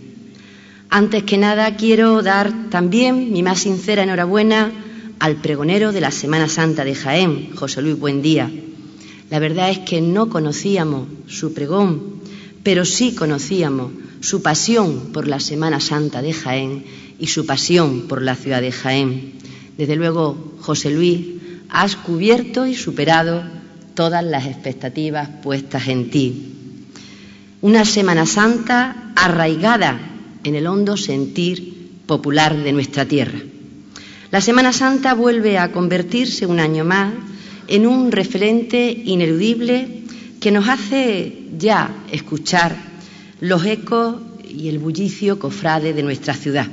Antes que nada quiero dar también mi más sincera enhorabuena al pregonero de la Semana Santa de Jaén, José Luis Buendía. La verdad es que no conocíamos su pregón pero sí conocíamos su pasión por la Semana Santa de Jaén y su pasión por la ciudad de Jaén. Desde luego, José Luis, has cubierto y superado todas las expectativas puestas en ti. Una Semana Santa arraigada en el hondo sentir popular de nuestra tierra. La Semana Santa vuelve a convertirse un año más en un referente ineludible que nos hace ya escuchar los ecos y el bullicio cofrade de nuestra ciudad.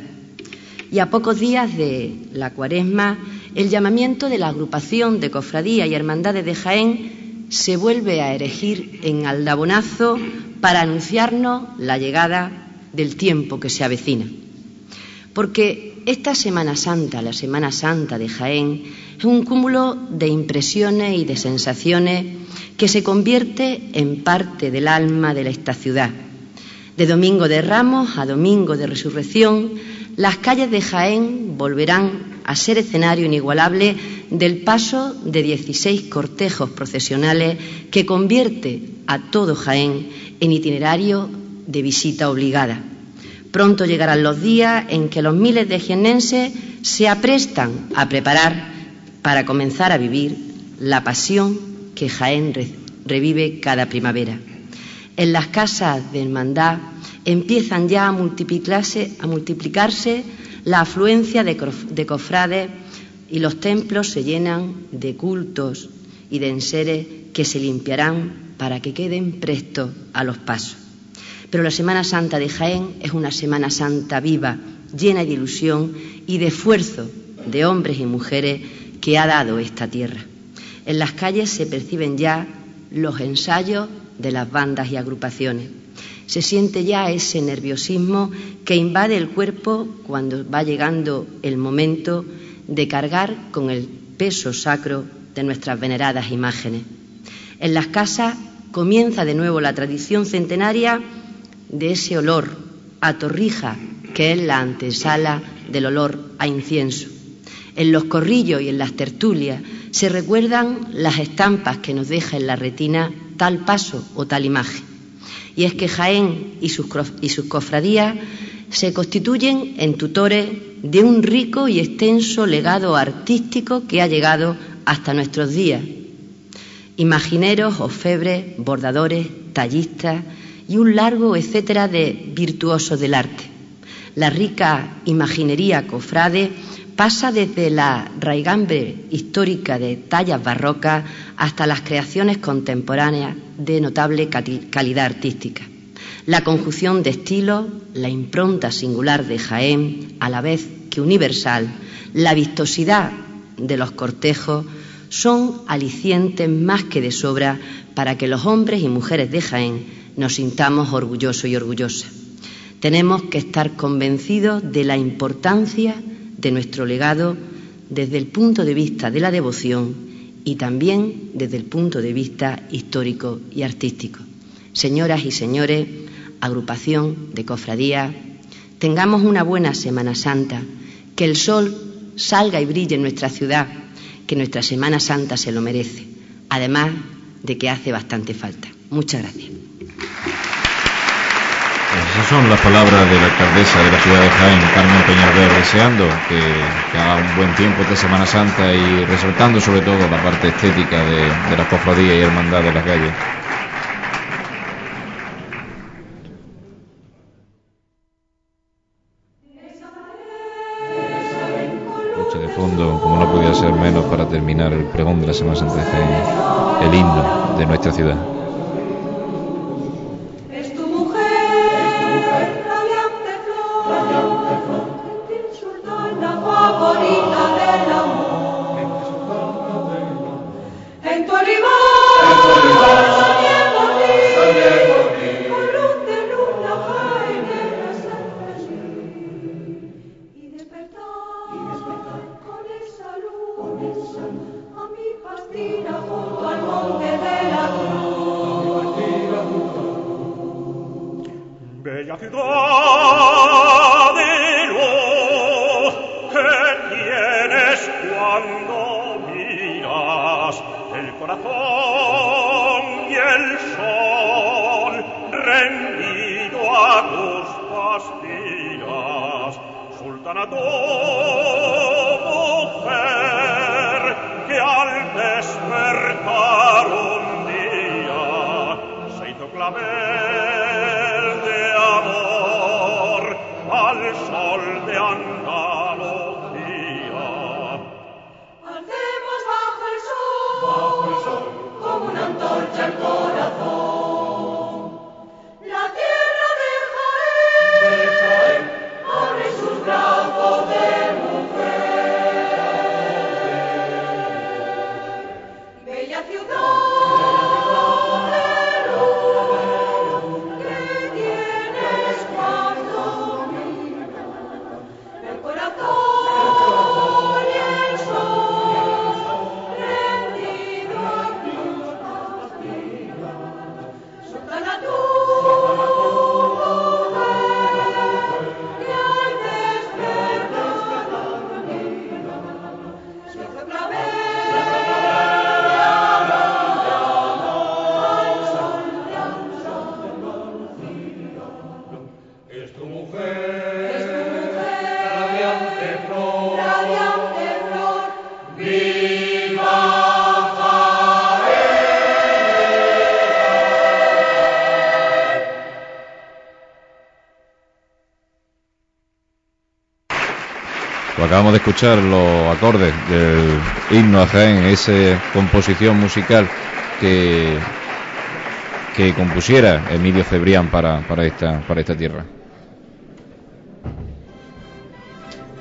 Y a pocos días de la cuaresma, el llamamiento de la agrupación de cofradía y hermandades de Jaén se vuelve a erigir en aldabonazo para anunciarnos la llegada del tiempo que se avecina. Porque esta Semana Santa, la Semana Santa de Jaén, es un cúmulo de impresiones y de sensaciones que se convierte en parte del alma de esta ciudad. De Domingo de Ramos a Domingo de Resurrección, las calles de Jaén volverán a ser escenario inigualable del paso de 16 cortejos procesionales que convierte a todo Jaén en itinerario de visita obligada. Pronto llegarán los días en que los miles de jiennenses se aprestan a preparar para comenzar a vivir la pasión que Jaén revive cada primavera. En las casas de hermandad empiezan ya a multiplicarse, a multiplicarse la afluencia de, cofrades y los templos se llenan de cultos y de enseres que se limpiarán para que queden prestos a los pasos. Pero la Semana Santa de Jaén es una Semana Santa viva, llena de ilusión y de esfuerzo de hombres y mujeres que ha dado esta tierra. En las calles se perciben ya los ensayos de las bandas y agrupaciones. Se siente ya ese nerviosismo que invade el cuerpo cuando va llegando el momento de cargar con el peso sacro de nuestras veneradas imágenes. En las casas comienza de nuevo la tradición centenaria de ese olor a torrija que es la antesala del olor a incienso. En los corrillos y en las tertulias se recuerdan las estampas que nos deja en la retina tal paso o tal imagen. Y es que Jaén y sus, y sus cofradías se constituyen en tutores de un rico y extenso legado artístico que ha llegado hasta nuestros días. Imagineros, orfebres, bordadores, tallistas y un largo etcétera de virtuosos del arte. La rica imaginería cofrade pasa desde la raigambre histórica de tallas barrocas hasta las creaciones contemporáneas de notable calidad artística. La conjunción de estilos, la impronta singular de Jaén, a la vez que universal, la vistosidad de los cortejos, son alicientes más que de sobra para que los hombres y mujeres de Jaén nos sintamos orgullosos y orgullosas. Tenemos que estar convencidos de la importancia de nuestro legado desde el punto de vista de la devoción y también desde el punto de vista histórico y artístico. Señoras y señores, agrupación de cofradía, tengamos una buena Semana Santa, que el sol salga y brille en nuestra ciudad, que nuestra Semana Santa se lo merece, además de que hace bastante falta. Muchas gracias. Esas son las palabras de la alcaldesa de la ciudad de Jaén, Carmen Peñalver, deseando que, haga un buen tiempo esta Semana Santa y resaltando sobre todo la parte estética de, de la cofradía y hermandad de la calle. de fondo, como no podía ser menos para terminar el pregón de la Semana Santa de Jaén, el himno de nuestra ciudad. Acabamos de escuchar los acordes del himno a Jaén, esa composición musical que, que compusiera Emilio Cebrián para, para, esta, para esta tierra.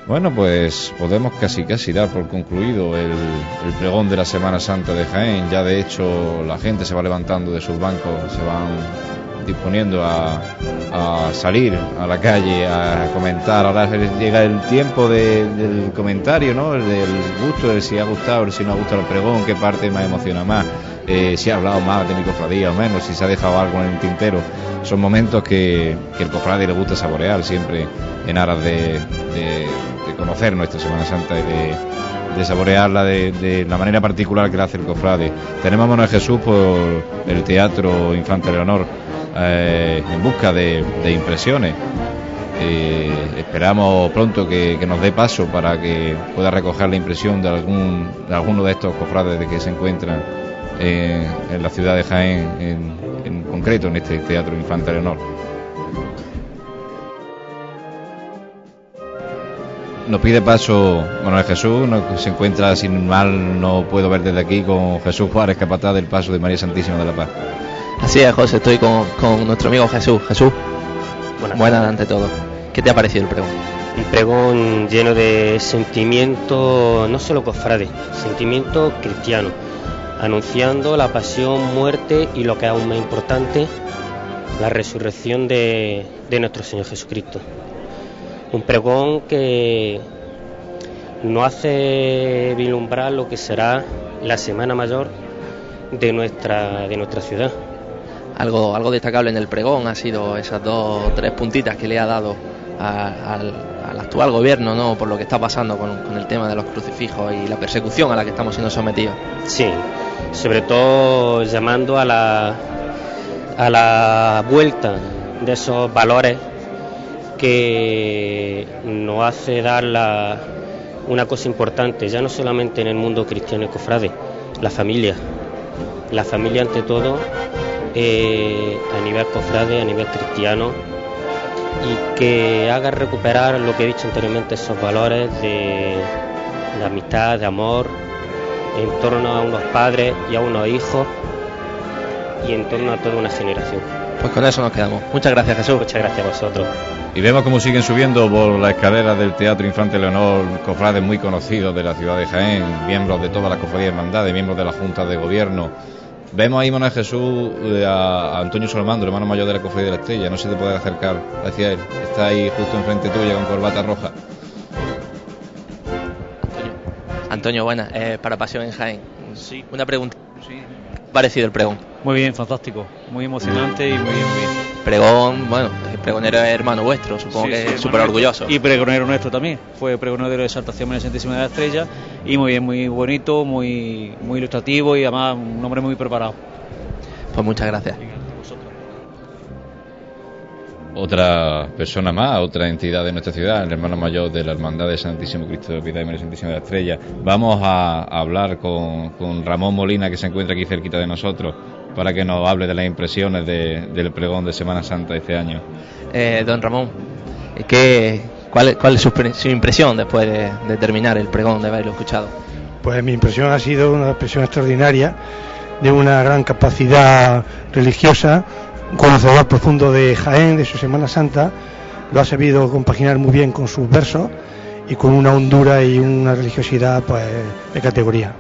Bueno, pues podemos casi casi dar por concluido el, el, pregón de la Semana Santa de Jaén. Ya de hecho la gente se va levantando de sus bancos, se van disponiendo a, salir a la calle a comentar. Ahora llega el tiempo de, del comentario, ¿no? El del gusto, de si ha gustado, si no ha gustado el pregón, qué parte me emociona más, eh, si ha hablado más de mi cofradía o menos, si se ha dejado algo en el tintero. Son momentos que, el cofrade le gusta saborear siempre en aras de, conocer nuestra Semana Santa y de, saborearla de, de, la manera particular que la hace el cofrade. Tenemos a Manuel Jesús por el Teatro Infante Leonor eh, en busca de, impresiones. Eh, esperamos pronto que, nos dé paso para que pueda recoger la impresión de algún de alguno de estos cofrades de que se encuentran en, la ciudad de Jaén, en, concreto en este Teatro Infante Leonor. Nos pide paso Manuel Jesús, se encuentra sin mal, no puedo ver desde aquí, con Jesús Juárez, capataz del paso de María Santísima de la Paz. Así es, José, estoy con, con nuestro amigo Jesús. Jesús, buenas, buenas ante todo. ¿Qué te ha parecido el pregón? Un pregón lleno de sentimiento, no solo cofrade, sentimiento cristiano, anunciando la pasión, muerte y lo que es aún más importante, la resurrección de, de nuestro Señor Jesucristo un pregón que no hace vislumbrar lo que será la Semana Mayor de nuestra, de nuestra ciudad. Algo, algo destacable en el pregón ha sido esas dos o tres puntitas que le ha dado al, al, actual gobierno ¿no? por lo que está pasando con, con, el tema de los crucifijos y la persecución a la que estamos siendo sometidos. Sí, sobre todo llamando a la, a la vuelta de esos valores que nos hace dar la, una cosa importante, ya no solamente en el mundo cristiano y cofrade, la familia. La familia ante todo, eh, a nivel cofrade, a nivel cristiano, y que haga recuperar lo que he dicho anteriormente, esos valores de, de amistad, de amor, en torno a unos padres y a unos hijos, y en torno a toda una generación. Pues con eso nos quedamos. Muchas gracias, Jesús. Muchas gracias a vosotros. Y vemos cómo siguen subiendo por la escalera del Teatro Infante Leonor cofrades muy conocidos de la ciudad de Jaén, miembros de todas las cofradías hermandades, miembros de la Junta de Gobierno. Vemos ahí, Manuel Jesús, a, Antonio Solomando, hermano mayor de la Cofradía de la Estrella. No se te puede acercar hacia él. Está ahí justo enfrente tuya con corbata roja. Antonio, Antonio buena. Eh, para Pasión en Jaén. Sí. Una pregunta. Sí. Parecido el pregón? Muy bien, fantástico, muy emocionante y muy bien, muy bien. Pregón, bueno, el pregonero es hermano vuestro, supongo sí, que sí, súper orgulloso. Y pregonero nuestro también, fue pregonero de la exaltación María Santísima de la Estrella y muy bien, muy bonito, muy, muy ilustrativo y además un hombre muy preparado. Pues muchas gracias. Otra persona más, otra entidad de nuestra ciudad, el hermano mayor de la Hermandad de Santísimo Cristo de Piedad y María Santísima de la Estrella. Vamos a, a hablar con, con, Ramón Molina, que se encuentra aquí cerquita de nosotros, para que nos hable de las impresiones de, del pregón de Semana Santa este año. Eh, don Ramón, ¿qué, cuál, ¿cuál es su, su impresión después de, de, terminar el pregón, de haberlo escuchado? Pues mi impresión ha sido una expresión extraordinaria, de una gran capacidad religiosa, conocedor profundo de Jaén, de su Semana Santa, lo ha sabido compaginar muy bien con sus versos y con una hondura y una religiosidad pues, de categoría.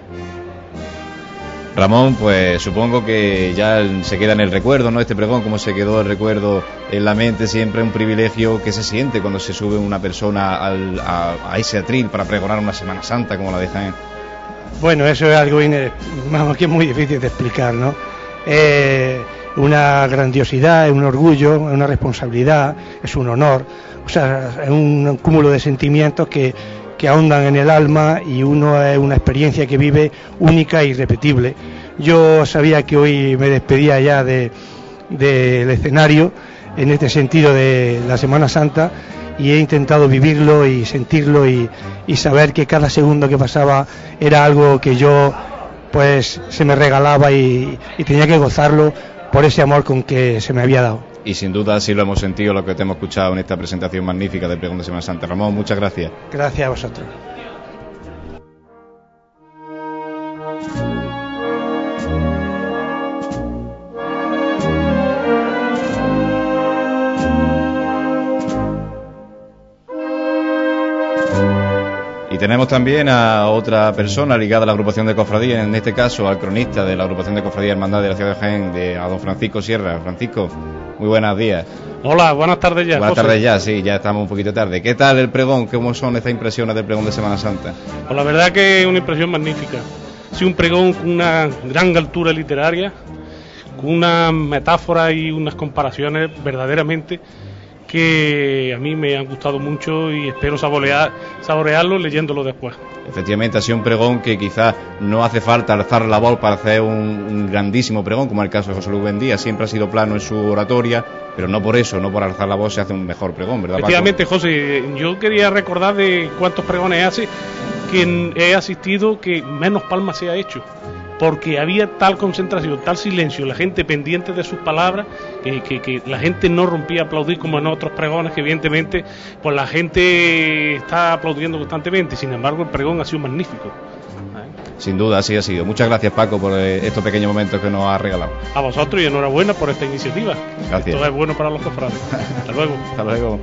Ramón, pues supongo que ya se queda en el recuerdo, ¿no? Este pregón, como se quedó el recuerdo en la mente, siempre un privilegio que se siente cuando se sube una persona al, a, a, ese atril para pregonar una Semana Santa como la de Jaén. Bueno, eso es algo [laughs] vamos, que es muy difícil de explicar, ¿no? Eh, una grandiosidad, es un orgullo, es una responsabilidad, es un honor, o sea, es un cúmulo de sentimientos que, que ahondan en el alma y uno es una experiencia que vive única e irrepetible. Yo sabía que hoy me despedía ya del de, escenario en este sentido de la Semana Santa y he intentado vivirlo y sentirlo y, y saber que cada segundo que pasaba era algo que yo pues se me regalaba y tenía que gozarlo por ese amor con que se me había dado. y sin duda así lo hemos sentido lo que te hemos escuchado en esta presentación magnífica del pregón de Semana Santa. Ramón, muchas gracias. Gracias a vosotros. Tenemos también a otra persona ligada a la agrupación de cofradías, en este caso al cronista de la agrupación de cofradías Hermandad de la ciudad de Jaén, de, a don Francisco Sierra. Francisco, muy buenos días. Hola, buenas tardes ya. Buenas tardes ya, sí, ya estamos un poquito tarde. ¿Qué tal el pregón? ¿Cómo son estas impresiones del pregón de Semana Santa? Pues la verdad que es una impresión magnífica. Sí, un pregón con una gran altura literaria, con una metáfora y unas comparaciones verdaderamente que a mí me han gustado mucho y espero saborear, saborearlo leyéndolo después. Efectivamente, ha sido un pregón que quizás no hace falta alzar la voz para hacer un, un grandísimo pregón, como el caso de José Luis Bendía. Siempre ha sido plano en su oratoria, pero no por eso, no por alzar la voz se hace un mejor pregón, ¿verdad? Paco? Efectivamente, José, yo quería recordar de cuántos pregones hace que he asistido que menos palmas se ha hecho porque había tal concentración, tal silencio, la gente pendiente de sus palabras, que, que, que, la gente no rompía a aplaudir como en otros pregones, que evidentemente pues la gente está aplaudiendo constantemente, sin embargo el pregón ha sido magnífico. Sin duda, así ha sido. Muchas gracias Paco por eh, estos pequeños momentos que nos ha regalado. A vosotros y enhorabuena por esta iniciativa. Gracias. Esto es bueno para los cofrades. [laughs] Hasta luego. Hasta luego.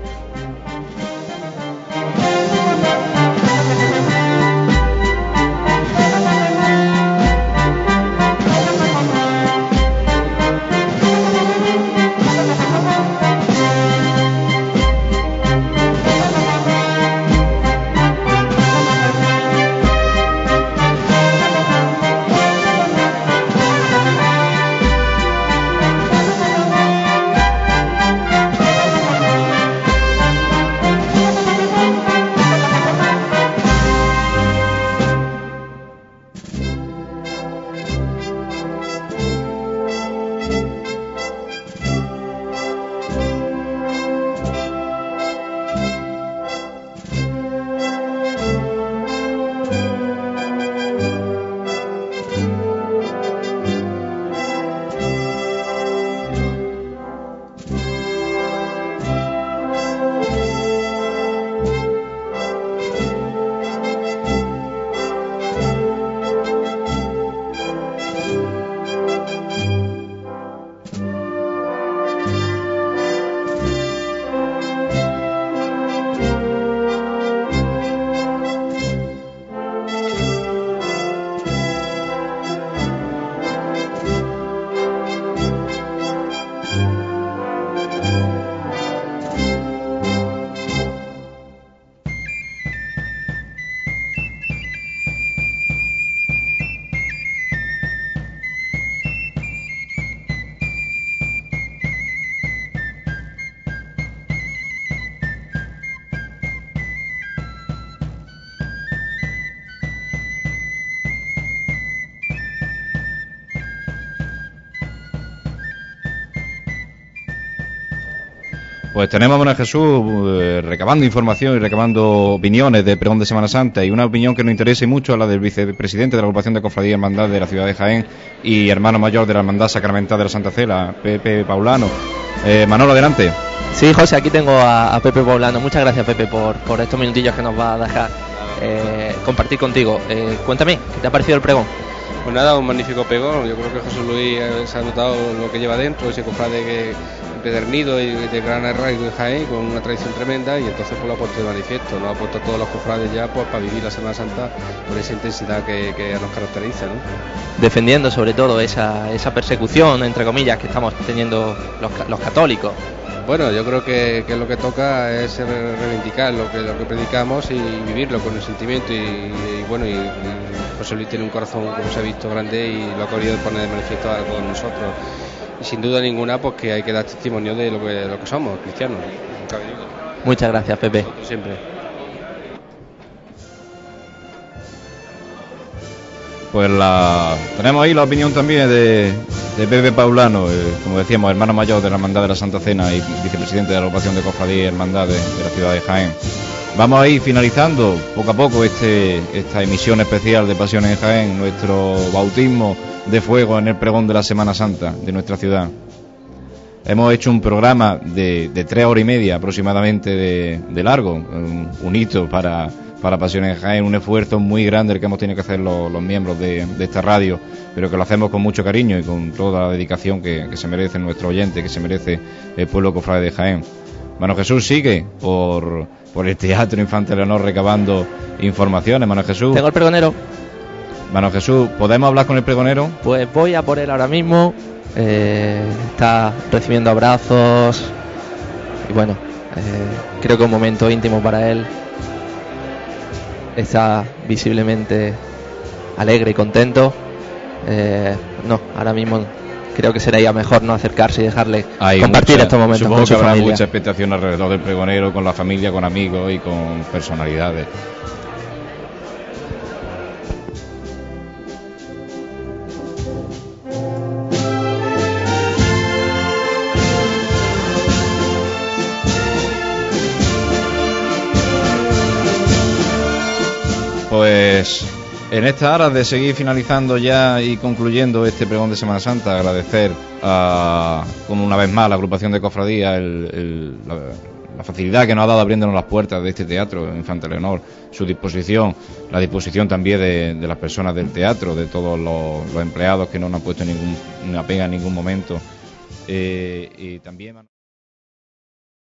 Pues tenemos, bueno, Jesús, eh, recabando información y recabando opiniones de pregón de Semana Santa y una opinión que nos interese mucho a la del vicepresidente de la agrupación de Cofradía y Hermandad de la ciudad de Jaén y hermano mayor de la Hermandad Sacramental de la Santa Cela, Pepe Paulano. Eh, Manolo, adelante. Sí, José, aquí tengo a, a Pepe Paulano. Muchas gracias, Pepe, por, por, estos minutillos que nos va a dejar eh, compartir contigo. Eh, cuéntame, ¿qué te ha parecido el pregón? Pues nada, un magnífico pregón. Yo creo que José Luis se ha notado lo que lleva dentro, ese cofrade que empedernido y de gran arraigo en Jaén, con una tradición tremenda, y entonces pues lo ha puesto de manifiesto, lo ha puesto a todos los cofrades ya pues, para vivir la Semana Santa con esa intensidad que, nos caracteriza. ¿no? Defendiendo sobre todo esa, persecución, entre comillas, que estamos teniendo los católicos. Bueno, yo creo que, que, lo que toca es reivindicar lo que, lo que predicamos y vivirlo con el sentimiento. Y, y bueno, y, y, José Luis tiene un corazón, como se ha visto, grande y lo ha querido poner de manifiesto a todos nosotros. Y sin duda ninguna, pues que hay que dar testimonio de lo que, lo que somos, cristianos. Muchas gracias, Pepe. Siempre. Pues la tenemos ahí la opinión también de, de Pepe Paulano, eh, como decíamos, hermano mayor de la Hermandad de la Santa Cena y vicepresidente de la agrupación de Cofradía y Hermandad de, de, la ciudad de Jaén. Vamos a ir finalizando poco a poco este, esta emisión especial de Pasiones en Jaén, nuestro bautismo de fuego en el pregón de la Semana Santa de nuestra ciudad. Hemos hecho un programa de, de tres horas y media aproximadamente de, largo, un, hito para, para Pasiones Jaén, un esfuerzo muy grande el que hemos tenido que hacer los, miembros de, esta radio, pero que lo hacemos con mucho cariño y con toda la dedicación que, se merece nuestro oyente, que se merece el pueblo cofrade de Jaén. Mano Jesús sigue por, por el Teatro Infante Leonor recabando informaciones. Mano Jesús. Tengo el pregonero. Mano Jesús, ¿podemos hablar con el pregonero? Pues voy a por él ahora mismo. Eh, está recibiendo abrazos y bueno, eh, creo que un momento íntimo para él. Está visiblemente alegre y contento. Eh, no, ahora mismo creo que sería mejor no acercarse y dejarle compartir estos momentos con su que habrá mucha expectación alrededor del pregonero, con la familia, con amigos y con personalidades. Pues en esta hora de seguir finalizando ya y concluyendo este pregón de Semana Santa, agradecer a, como una vez más, la agrupación de cofradía la, facilidad que nos ha dado abriéndonos las puertas de este teatro, Infante Leonor, su disposición, la disposición también de, las personas del teatro, de todos los, empleados que no nos han puesto ningún, una pega en ningún momento. Eh, y también